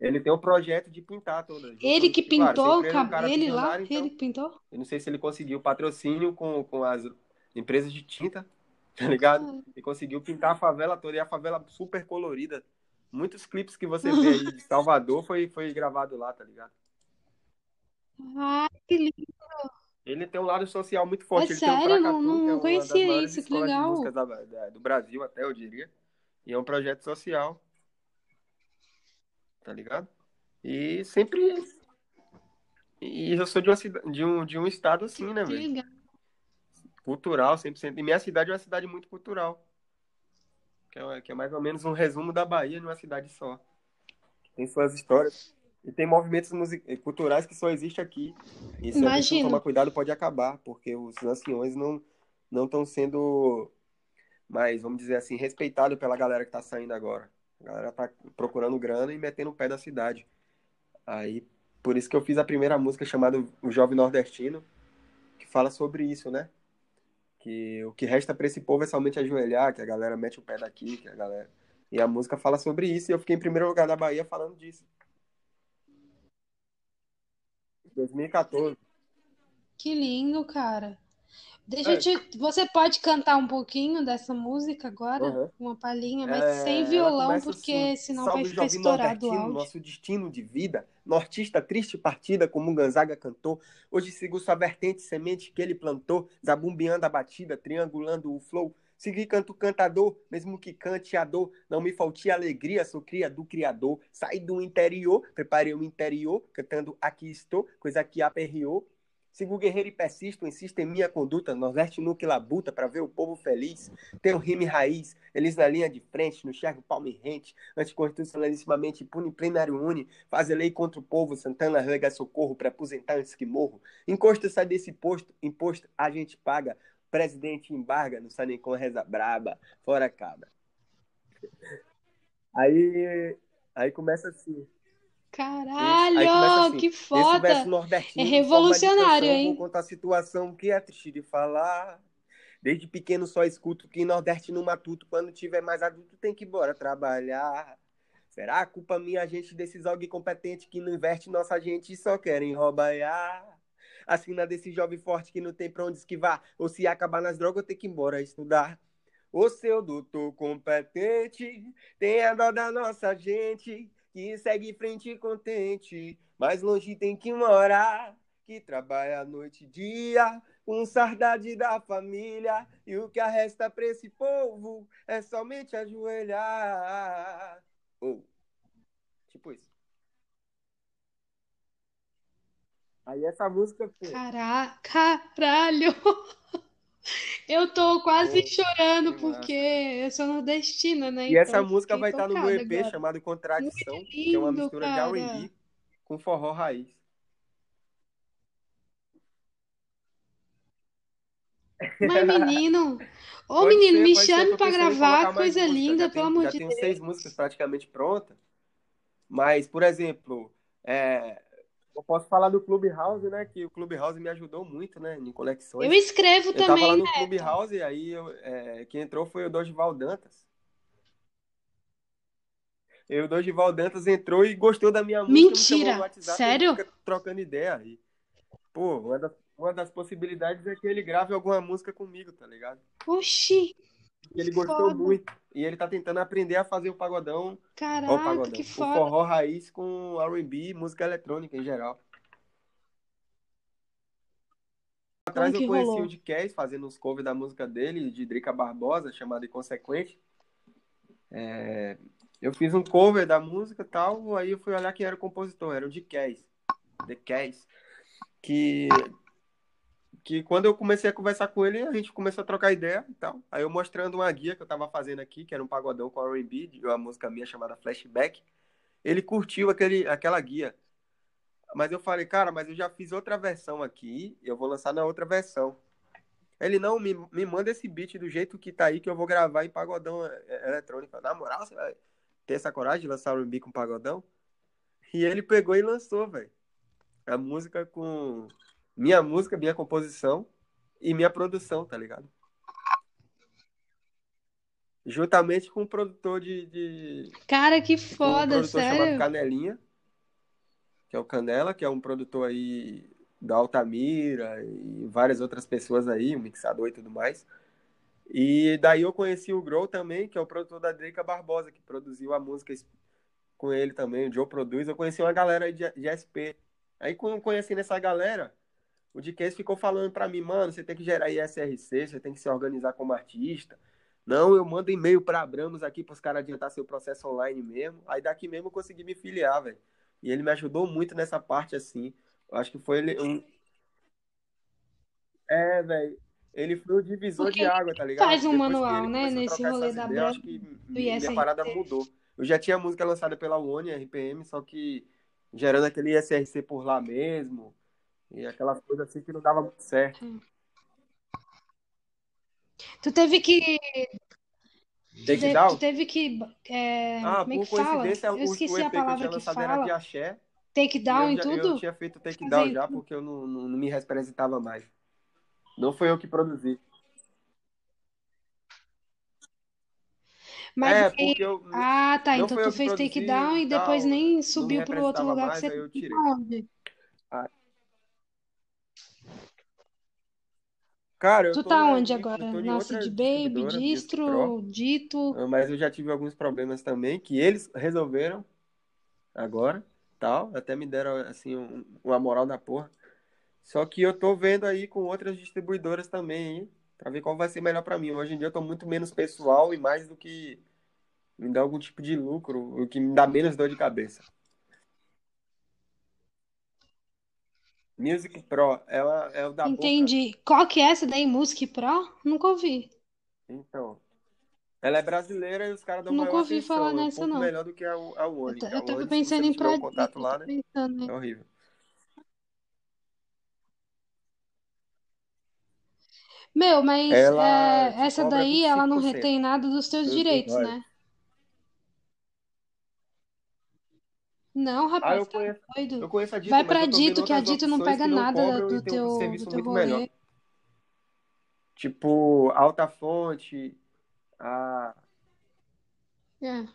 Ele tem um projeto de pintar toda. Ele Junto, que e claro, pintou, ele é um cab- cara ele lá, então ele que pintou? eu não sei se ele conseguiu patrocínio com, com as empresas de tinta, [laughs] tá ligado? Ah, E conseguiu pintar a favela toda. E a favela super colorida. Muitos clipes que você vê aí de Salvador foi, foi gravado lá, tá ligado? Ai, que lindo. Ele tem um lado social muito É forte. Ele tem o sério, não, que é não uma das conhecia isso, que legal. da- da- do Brasil, até eu diria. E é um projeto social, tá ligado? E sempre. E eu sou de, uma cida... de, um, de um estado assim, né, velho? Cultural, 100%. E minha cidade é uma cidade muito cultural. Que é, que é mais ou menos um resumo da Bahia numa cidade só. Tem suas histórias. E tem movimentos music... culturais que só existem aqui. E se a Imagino. tomar cuidado, pode acabar, porque os anciões não não estão sendo mais, vamos dizer assim, respeitados pela galera que tá saindo agora. A galera tá procurando grana e metendo o pé da cidade. Aí, por isso que eu fiz a primeira música chamada O Jovem Nordestino, que fala sobre isso, né? Que o que resta pra esse povo é somente ajoelhar, que a galera mete o pé daqui, que a galera. E a música fala sobre isso, e eu fiquei em primeiro lugar da Bahia falando disso. 2014. Que lindo, cara. Deixa eu É, te. Você pode cantar um pouquinho dessa música agora? aham. Uma palhinha, mas sem É, ela violão, porque assim: senão vai ficar estourado o áudio. nosso destino de vida. Nortista triste partida, como Gonzaga cantou. Hoje sigo sua vertente, semente que ele plantou. Zabumbiando a batida, triangulando o flow. Segui canto cantador, mesmo que cante a dor. Não me falte alegria, sou cria do Criador. Saí do interior, preparei o interior. Cantando aqui estou, coisa que aperreou. Sigo guerreiro e persisto, insisto em minha conduta. Nordeste nunca labuta pra ver o povo feliz. Tenho rime raiz, eles na linha de frente, no enxergo palmo e rente. Anticonstitucionalissimamente pune, plenário une. Faz lei contra o povo, Santana rega socorro pra aposentar antes que morro. Encosta sai desse posto, imposto a gente paga. Presidente embarga, não sai nem com reza braba. Fora cabra. Aí, aí começa assim. Caralho, assim. que foda! É revolucionário, canção, vou hein? contar a situação que é triste de falar. Desde pequeno só escuto que Nordeste no matuto, quando tiver mais adulto tem que ir embora trabalhar. Será a culpa minha, gente, desses alguém competente que não investe nossa gente e só querem roubar? Assina desse jovem forte que não tem pra onde esquivar, ou se acabar nas drogas, eu tenho que ir embora estudar. Ô seu doutor competente, tenha dó da nossa gente, que segue frente contente, mas longe tem que morar, que trabalha noite e dia, com saudade da família, e o que resta pra esse povo é somente ajoelhar. Ou, tipo isso. Aí essa música, Caraca, caralho! [laughs] Eu tô quase chorando que porque eu sou nordestina, né? E Então essa música vai estar no meu EP agora. chamado Contradição, que é uma lindo, mistura de cara. R&B com forró raiz. Mas, menino, [laughs] ô Pode menino, ser, me chame colocar gravar, coisa música. Já linda, pelo amor já de tenho Deus. seis músicas praticamente prontas. Mas, por exemplo, é, eu posso falar do Clubhouse, né? Que o Clubhouse me ajudou muito, né? Em Eu conexões. escrevo Eu tava lá também, no Neto. Clubhouse e aí eu, é, quem entrou foi o Dorival Dantas. E o Dorival Dantas entrou e gostou da minha música, me Mentira! WhatsApp e a gente Sério? trocando ideia aí. Pô, uma das, uma das possibilidades é que ele grave alguma música comigo, tá ligado? Oxi, ele gostou foda. muito. E ele tá tentando aprender a fazer o pagodão, ó, o Caraca, pagodão, que o foda. forró raiz com R&B e música eletrônica em geral. Atrás eu conheci o rolou? de Cass fazendo os covers da música dele, de Drica Barbosa, chamado Inconsequente. É, Eu fiz um cover da música e tal, aí eu fui olhar quem era o compositor, era o de Cass, The Cass, que, que quando eu comecei a conversar com ele, a gente começou a trocar ideia e tal. Aí eu mostrando uma guia que eu tava fazendo aqui, que era um pagodão com R&B, de uma música minha chamada Flashback, ele curtiu aquele, aquela guia. Mas eu falei, cara, mas eu já fiz outra versão aqui, eu vou lançar na outra versão. Ele, não, me, me manda esse beat do jeito que tá aí, que eu vou gravar em pagodão é, é, eletrônico. Na moral, você vai ter essa coragem de lançar R&B com pagodão? E ele pegou e lançou, velho. A música com... Minha música, minha composição e minha produção, tá ligado? Juntamente com um produtor de... de... Cara, que Com um foda, produtor chamado sério? Canelinha, que é o Canela, que é um produtor aí da Altamira e várias outras pessoas aí, um mixador e tudo mais. E daí eu conheci o Grow também, que é o produtor da Drica Barbosa, que produziu a música com ele também, o Joe produz. Eu conheci uma galera aí de, de SP. Aí conhecendo essa galera, o DKS ficou falando pra mim, mano, você tem que gerar ISRC, você tem que se organizar como artista. Não, eu mando e-mail pra Abramos aqui pros caras adiantar seu processo online mesmo. Aí daqui mesmo eu consegui me filiar, velho. E ele me ajudou muito nessa parte, assim. Eu acho que foi ele, um... É, velho. Ele foi o divisor Porque de água, tá ligado? faz um Depois manual, né, nesse rolê da Brand acho que do minha ISRC. parada mudou. Eu já tinha música lançada pela One, RPM, só que gerando aquele ISRC por lá mesmo. E aquelas coisas assim que não dava muito certo. Tu teve que. Tu, de- tu Takedown? teve que. é, Ah, como é que fala? Eu o, o esqueci a que palavra tinha que lançado era de fala. axé. Take E down eu, e já, eu tudo? tinha feito o takedown Fazer já, tudo. porque eu não, não, não me representava mais. Não foi eu que produzi. Mas É, aí. eu, Ah, tá. não Então tu que fez takedown e e depois nem subiu pro outro representava lugar que mais, você aí eu tirei. onde? Ah, Cara, Tu tá onde agora? Na outra Seed Baby, Pro, Distro, Dito. ah, mas eu já tive alguns problemas também que eles resolveram agora, tal, até me deram assim um- uma moral da porra. Só que eu tô vendo aí com outras distribuidoras também, hein, pra ver qual vai ser melhor pra mim. Hoje em dia eu tô muito menos pessoal e mais do que me dá algum tipo de lucro, o que me dá menos dor de cabeça. Music Pro, ela é o da Boca. Entendi. Qual que é essa daí? Music Pro? Nunca ouvi. Então, ela é brasileira e os caras dão Nunca ouvi falar atenção. É um nessa, pouco não. melhor do que a, a Eu, One, a eu tava pensando em um pra contato lá, né? pensando, É né? horrível. Meu, mas Ela é, essa daí, ela não 25% retém nada dos teus direitos, né? Não, Ah, rapaz, eu tá conheço, doido. eu conheço a Dito, Vai pra Dito, que a Dito não pega nada do tem um teu, do serviço teu muito melhor. rolê. Tipo, Alta Fonte, a... É.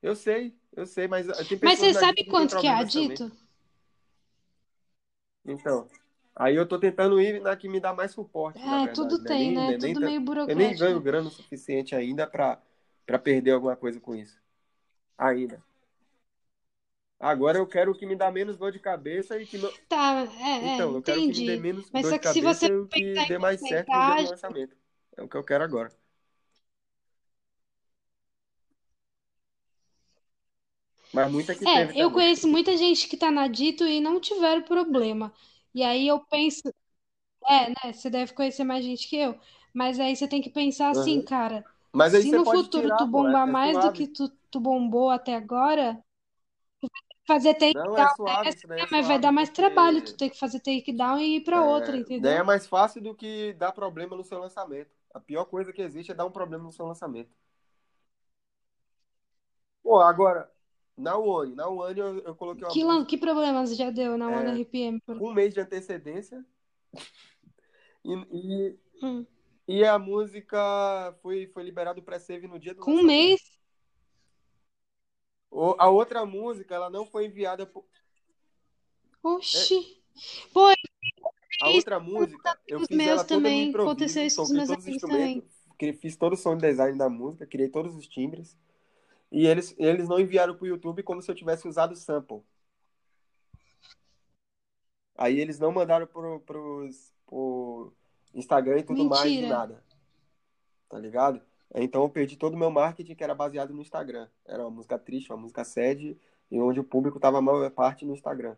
Eu sei, eu sei, mas ah, tem Mas você sabe Dito quanto que é a problemas também. Dito? Então, aí eu tô tentando ir na que me dá mais suporte, É, tudo né? tem, Nem, né? nem, Tudo meio eu nem burocrático, ganho né? grana o suficiente ainda pra, pra perder alguma coisa com isso. Ainda. Agora eu quero o que me dá menos dor de cabeça e que não. Tá, é, é, Então, eu quero o que me dê entendi. menos Mas dor de se você cabeça e que dê mais certo no porcentagem, lançamento. É o que eu quero agora. Mas muita que É, eu também. conheço muita gente que tá na Dito e não tiveram problema. E aí eu penso, é, né? Você deve conhecer mais gente que eu. Mas aí você tem que pensar assim, Aham. cara, Mas aí se no futuro tu tirar, pô, é, bombar é mais do que suave. tu, tu bombou até agora, fazer é takedown suave, daí né? é Mas vai dar mais trabalho tu porque ter que fazer takedown e ir pra outra, daí é entendeu? mais fácil do que dar problema no seu lançamento. A pior coisa que existe é dar um problema no seu lançamento. Pô, agora, na One, na One eu, eu coloquei uma Que, lan- que problemas já deu na One RPM? Por... um mês de antecedência [laughs] e, e, Hum. e a música foi, foi liberado o pré-save no dia do Com um mês? O- A outra música, ela não foi enviada por... Oxi. Pô, A outra música, eu os fiz meus ela também. Aconteceu isso com os meus amigos também. fiz todo o som design da música, criei todos os timbres. E eles, eles não enviaram pro YouTube como se eu tivesse usado sample. Aí eles não mandaram pro, pros, pro Instagram e tudo mais, Mentira. nada. Tá ligado? Então eu perdi todo o meu marketing que era baseado no Instagram. Era uma música triste, uma música sad, e onde o público tava a maior parte no Instagram.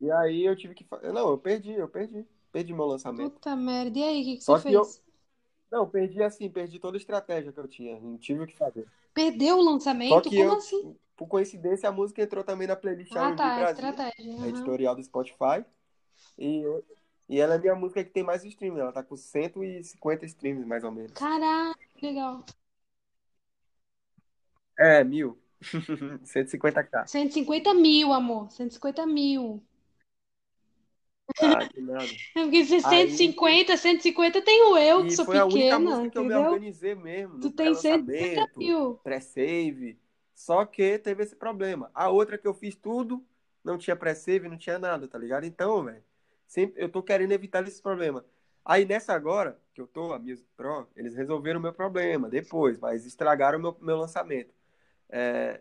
E aí eu tive que fazer. Não, eu perdi, eu perdi. Perdi meu lançamento. Puta merda. E aí, o que, que Só você que eu. fez? Não, perdi assim, perdi toda a estratégia que eu tinha. Não tive o que fazer. Perdeu o Só lançamento? que Como eu, assim? por coincidência, a música entrou também na playlist Ah, tá. Brasil, Estratégia. a Aham. editorial do Spotify. E, eu- e ela é a minha música que tem mais streams. Ela tá com 150 streams, mais ou menos. Caraca, que legal. É, mil. [laughs] 150k. 150 mil, amor. 150 mil. Ah, que nada. [laughs] É porque se Aí, 150, 150 tem o eu, que e sou foi a única pequena, música que eu me organizei mesmo, Tu tem 150 pré-lançamento, mil. pré-save. Só que teve esse problema. A outra que eu fiz tudo, não tinha pré-save, não tinha nada, tá ligado? Então, velho, sempre eu tô querendo evitar esse problema. Aí nessa agora, que eu tô, a Music Pro, eles resolveram o meu problema depois, mas estragaram o meu, meu lançamento. É,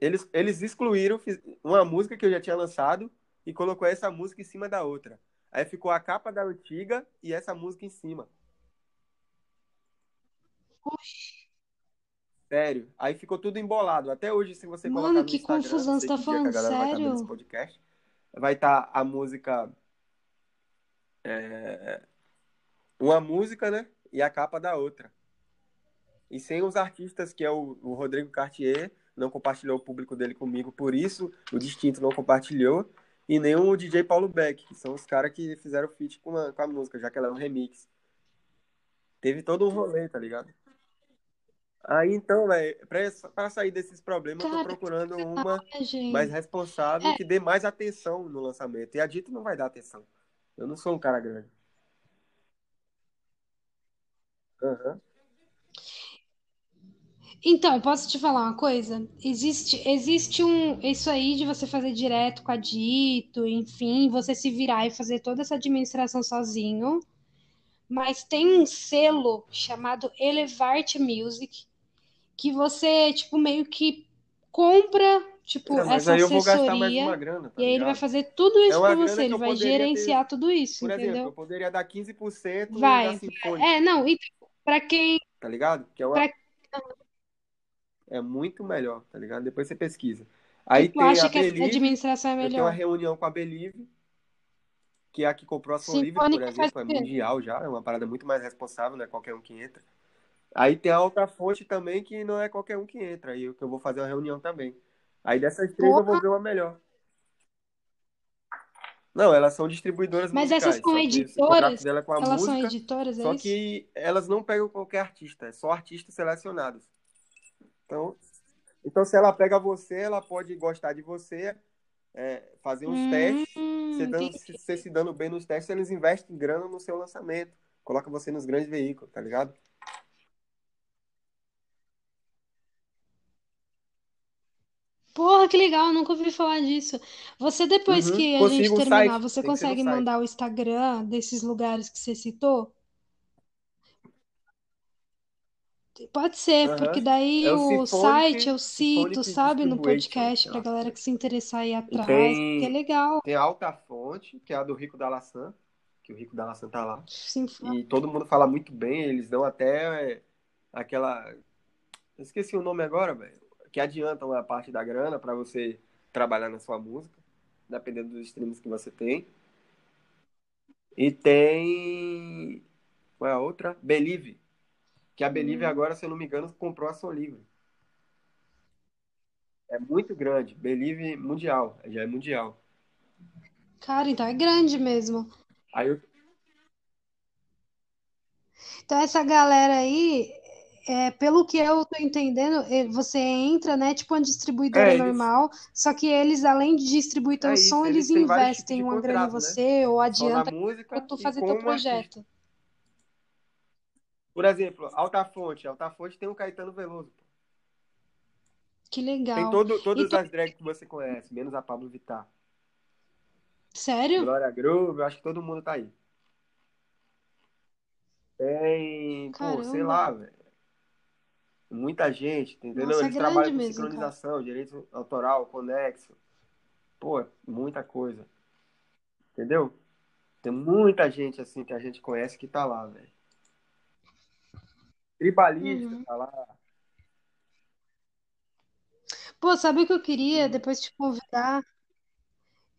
eles, eles excluíram uma música que eu já tinha lançado e colocou essa música em cima da outra. Aí ficou a capa da antiga e essa música em cima. Oxi. Sério. Aí ficou tudo embolado. Até hoje, se você colocar Mano, no que Instagram, confusão. Você tá falando galera vai estar sério? podcast, vai estar a música, uma música, né? E a capa da outra. E sem os artistas, que é o, o Rodrigo Cartier, não compartilhou o público dele comigo, por isso o Distinto não compartilhou, e nem o DJ Paulo Beck, que são os caras que fizeram feat com a, com a música, já que ela é um remix. Teve todo um rolê, tá ligado? Aí então, velho, pra, pra sair desses problemas, eu tô Cara, procurando uma é, mais responsável É, que dê mais atenção no lançamento. E a Dito não vai dar atenção. Eu não sou um cara grande. Então, posso te falar uma coisa? Existe, existe um, isso aí de você fazer direto com a Dito, enfim, você se virar e fazer toda essa administração sozinho, mas tem um selo chamado Elevate Music que você, tipo, meio que compra, tipo, É, mas essa aí eu vou gastar mais uma assessoria grana, tá e aí ele vai fazer tudo É isso pra grana você, que ele eu vai poderia ter, gerenciar tudo isso, por exemplo, eu entendeu? poderia dar 15% na Vai. Sinfônica, É, não, então, pra quem, tá ligado? Que é, uma, pra, é muito melhor, tá ligado? Depois você pesquisa. que Aí tu tem a acha que essa Believe, administração é eu tenho uma melhor? reunião com a Believe, que é a que comprou a Som Livre, por exemplo, é mundial já, é uma parada muito mais responsável, não é qualquer um que entra. Aí tem a outra fonte também que não é qualquer um que entra, aí eu, que eu vou fazer uma reunião também. Aí dessas três eu vou ver uma melhor. Não, elas são distribuidoras mas essas musicais, são só que o contrato editoras? é com a Elas são música, editoras, é só isso? que elas não pegam qualquer artista, é só artistas selecionados. Então, então se ela pega você, ela pode gostar de você, é, fazer uns testes, você, Hum, dando, você se dando bem nos testes, eles investem grana no seu lançamento, coloca você nos grandes veículos, tá ligado? Porra, que legal, eu nunca ouvi falar disso. Você, depois Uhum. que a gente Consigo o terminar, site, você tem que ser no consegue site. mandar o Instagram desses lugares que você citou? Pode ser, porque Aham. daí É o o site eu Symphonic, cito, Symphonic sabe, no Distribution, podcast eu pra acho galera que é. que se interessar E atrás, porque é tem, legal. tem a Alta Fonte, que é a do Rico da Laçã, que o Rico da Laçã tá lá. Sim, E todo mundo fala muito bem, eles dão até é, aquela esqueci o nome agora, velho. Que adiantam a parte da grana para você trabalhar na sua música, dependendo dos streams que você tem. E tem. Qual é a outra? Believe. Que a Believe agora, se eu não me engano, comprou a Som Livre. É muito grande. Believe mundial. Já é mundial. Cara, então é grande mesmo. Aí eu. Então essa galera aí, é, pelo que eu tô entendendo, você entra, né, tipo uma distribuidora É, eles. normal, só que eles, além de distribuir teu É som, isso, eles eles investem uma grana em né? você ou Só na adianta pra tu fazer teu um artista. projeto. Por exemplo, Altafonte. Altafonte tem o Caetano Veloso. Que Tem legal. todo, E todas tu, as drags que você conhece, menos a Pablo Vittar. sério? Glória Groove, eu acho que todo mundo tá aí. Tem, pô, sei Caramba. lá, velho. Muita gente, entendeu? Nossa, é Eles grande trabalham com mesmo, cara. sincronização, direito autoral, conexo. Pô, muita coisa. Entendeu? Tem muita gente assim que a gente conhece que tá lá, velho. Tribalista Uhum. tá lá. Pô, sabe o que eu queria depois te convidar?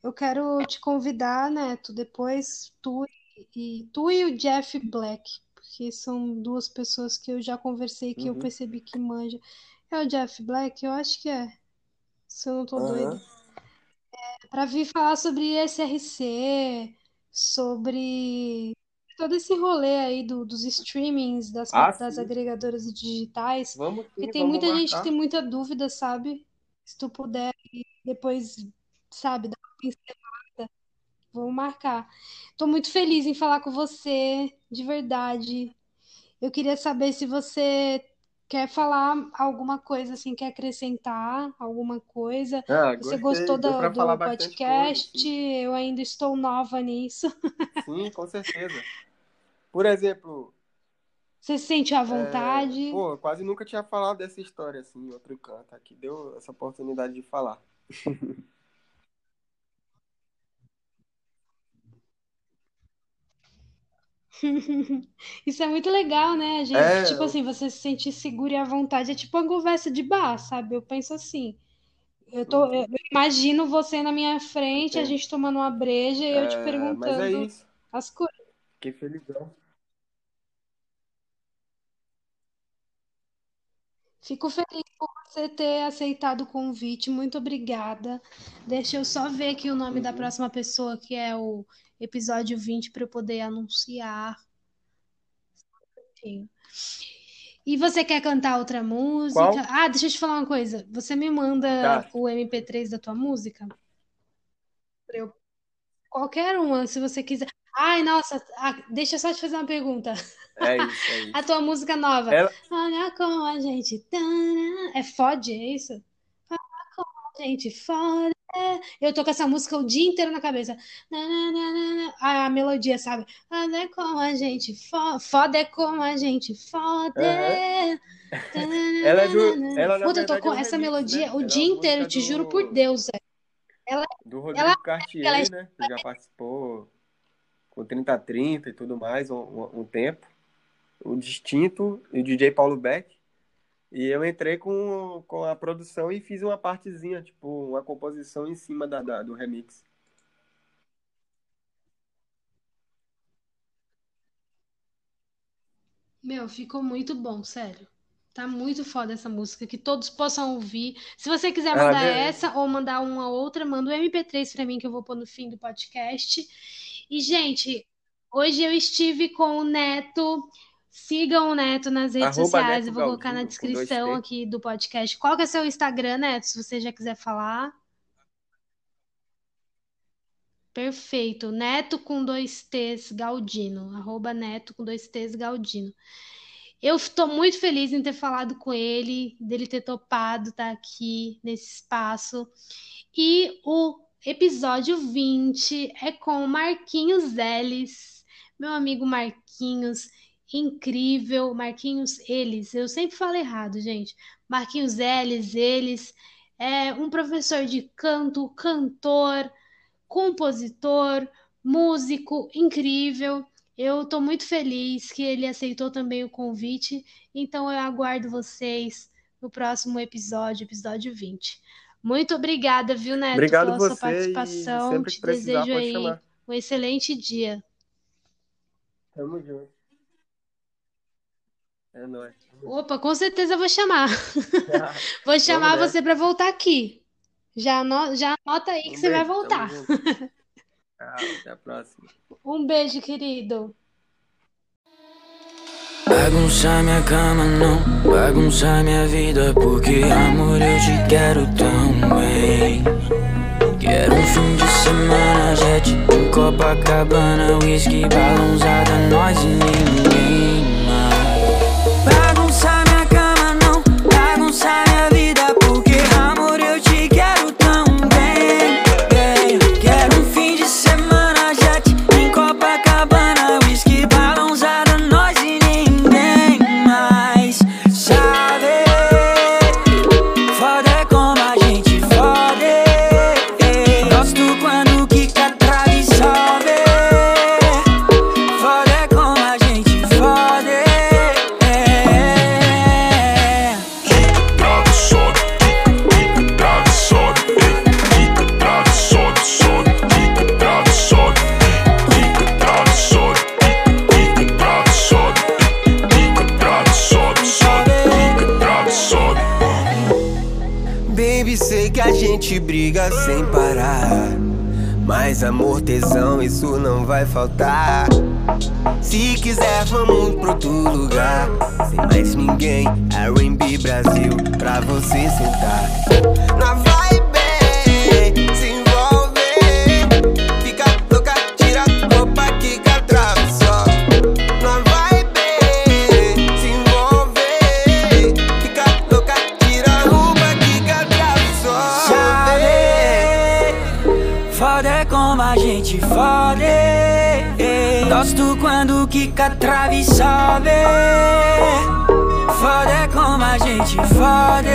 Eu quero te convidar, Neto, depois tu e tu e o Jeff Black, porque são duas pessoas que eu já conversei que eu Uhum. percebi que manja. É o Jeff Black? Eu acho que é, se eu não tô doida. Aham. Para vir falar sobre SRC, sobre todo esse rolê aí do- dos streamings, das, Ah, das agregadoras digitais, Vamos porque sim, tem muita gente que tem marcar. muita dúvida, sabe? Se tu puder depois, sabe, dar uma pincelada, vamos marcar. Tô muito feliz em falar com você, de verdade. Eu queria saber se você quer falar alguma coisa, assim, quer acrescentar alguma coisa. Ah, Você gostou do, do coisa, podcast? sim. Eu ainda estou nova nisso. [laughs] Sim, com certeza. Por exemplo, Você se sente à é, vontade? pô, eu quase nunca tinha falado dessa história assim em outro canto. Aqui deu essa oportunidade de falar. [laughs] Isso é muito legal, né? A gente, É, tipo assim, você se sentir seguro e à vontade. É tipo uma conversa de bar, sabe? Eu penso assim. Eu tô, eu imagino você na minha frente, a gente tomando uma breja e eu te É, é perguntando as coisas. Fiquei felizão. Fico feliz por você ter aceitado o convite. Muito obrigada. Deixa eu só ver aqui o nome da Uhum. próxima pessoa, que é o episódio 20, para eu poder anunciar. E você quer cantar outra música? Qual? Ah, deixa eu te falar uma coisa. Você me manda Tá, o MP3 da tua música? Eu- Qualquer uma, se você quiser. Ai, nossa, ah, deixa eu só te fazer uma pergunta. é isso, é [laughs] A isso. tua música nova. Ela, Olha como a gente tá. É fode, é isso? A gente fode. Eu tô com essa música o dia inteiro na cabeça. A, melodia, sabe? Olha como a gente fode. Foda é como a gente fode. aham. Ela é do, ela Puta, eu tô com é um essa remix, melodia né? o Ela é dia inteiro, te juro por Deus. é. Ela, do ela, Rodrigo ela Cartier, né? Que já participou com 3030 e tudo mais um, um tempo. O Distinto e o DJ Paulo Beck. E eu entrei com, com a produção e fiz uma partezinha, tipo, uma composição em cima da, da- do remix. Meu, ficou muito bom, sério. Tá muito foda essa música, que todos possam ouvir. Se você quiser Ah, mandar beleza. essa ou mandar uma outra, manda o MP3 pra mim que eu vou pôr no fim do podcast. E, gente, hoje eu estive com o Neto. Sigam o Neto nas redes Arroba sociais, Neto eu vou colocar na Galdino, dois descrição aqui do podcast. Qual que é seu Instagram, Neto, se você já quiser falar? Perfeito. Neto com dois T's Galdino. Arroba Neto com dois T's Galdino. Eu estou muito feliz em ter falado com ele, dele ter topado estar aqui nesse espaço. E o episódio 20 é com o Marquinhos Ellis, meu amigo Marquinhos, incrível. Marquinhos Eles, eu sempre falo errado, gente. Marquinhos Ellis, eles, é um professor de canto, cantor compositor, músico incrível. Eu estou muito feliz que ele aceitou também o convite, então eu aguardo vocês no próximo episódio, episódio 20. Muito obrigada, viu, Neto, Obrigado pela você sua participação. Te desejo aí chamar. um excelente dia. Tamo junto. É nóis. Opa, com certeza eu vou chamar. [laughs] Vou chamar você para voltar aqui. Já, ano- já anota aí que Um você vai beijo, voltar. Tchau, [laughs] até a próxima. Um beijo, querido. Bagunçar minha cama não, bagunçar minha vida Porque amor eu te quero tão bem Quero um fim de semana, jet em Copacabana Whisky, balãozada, nós e ninguém isso não vai faltar. Se quiser, vamos pro outro lugar. Sem mais ninguém, R&B Brasil, pra você sentar. Na foda é como a gente fode Gosto quando quica, trave sobe. Foda é como a gente fode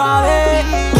trave,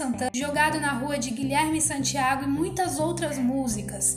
Santana, Jogado na Rua de Guilherme Santiago e muitas outras músicas.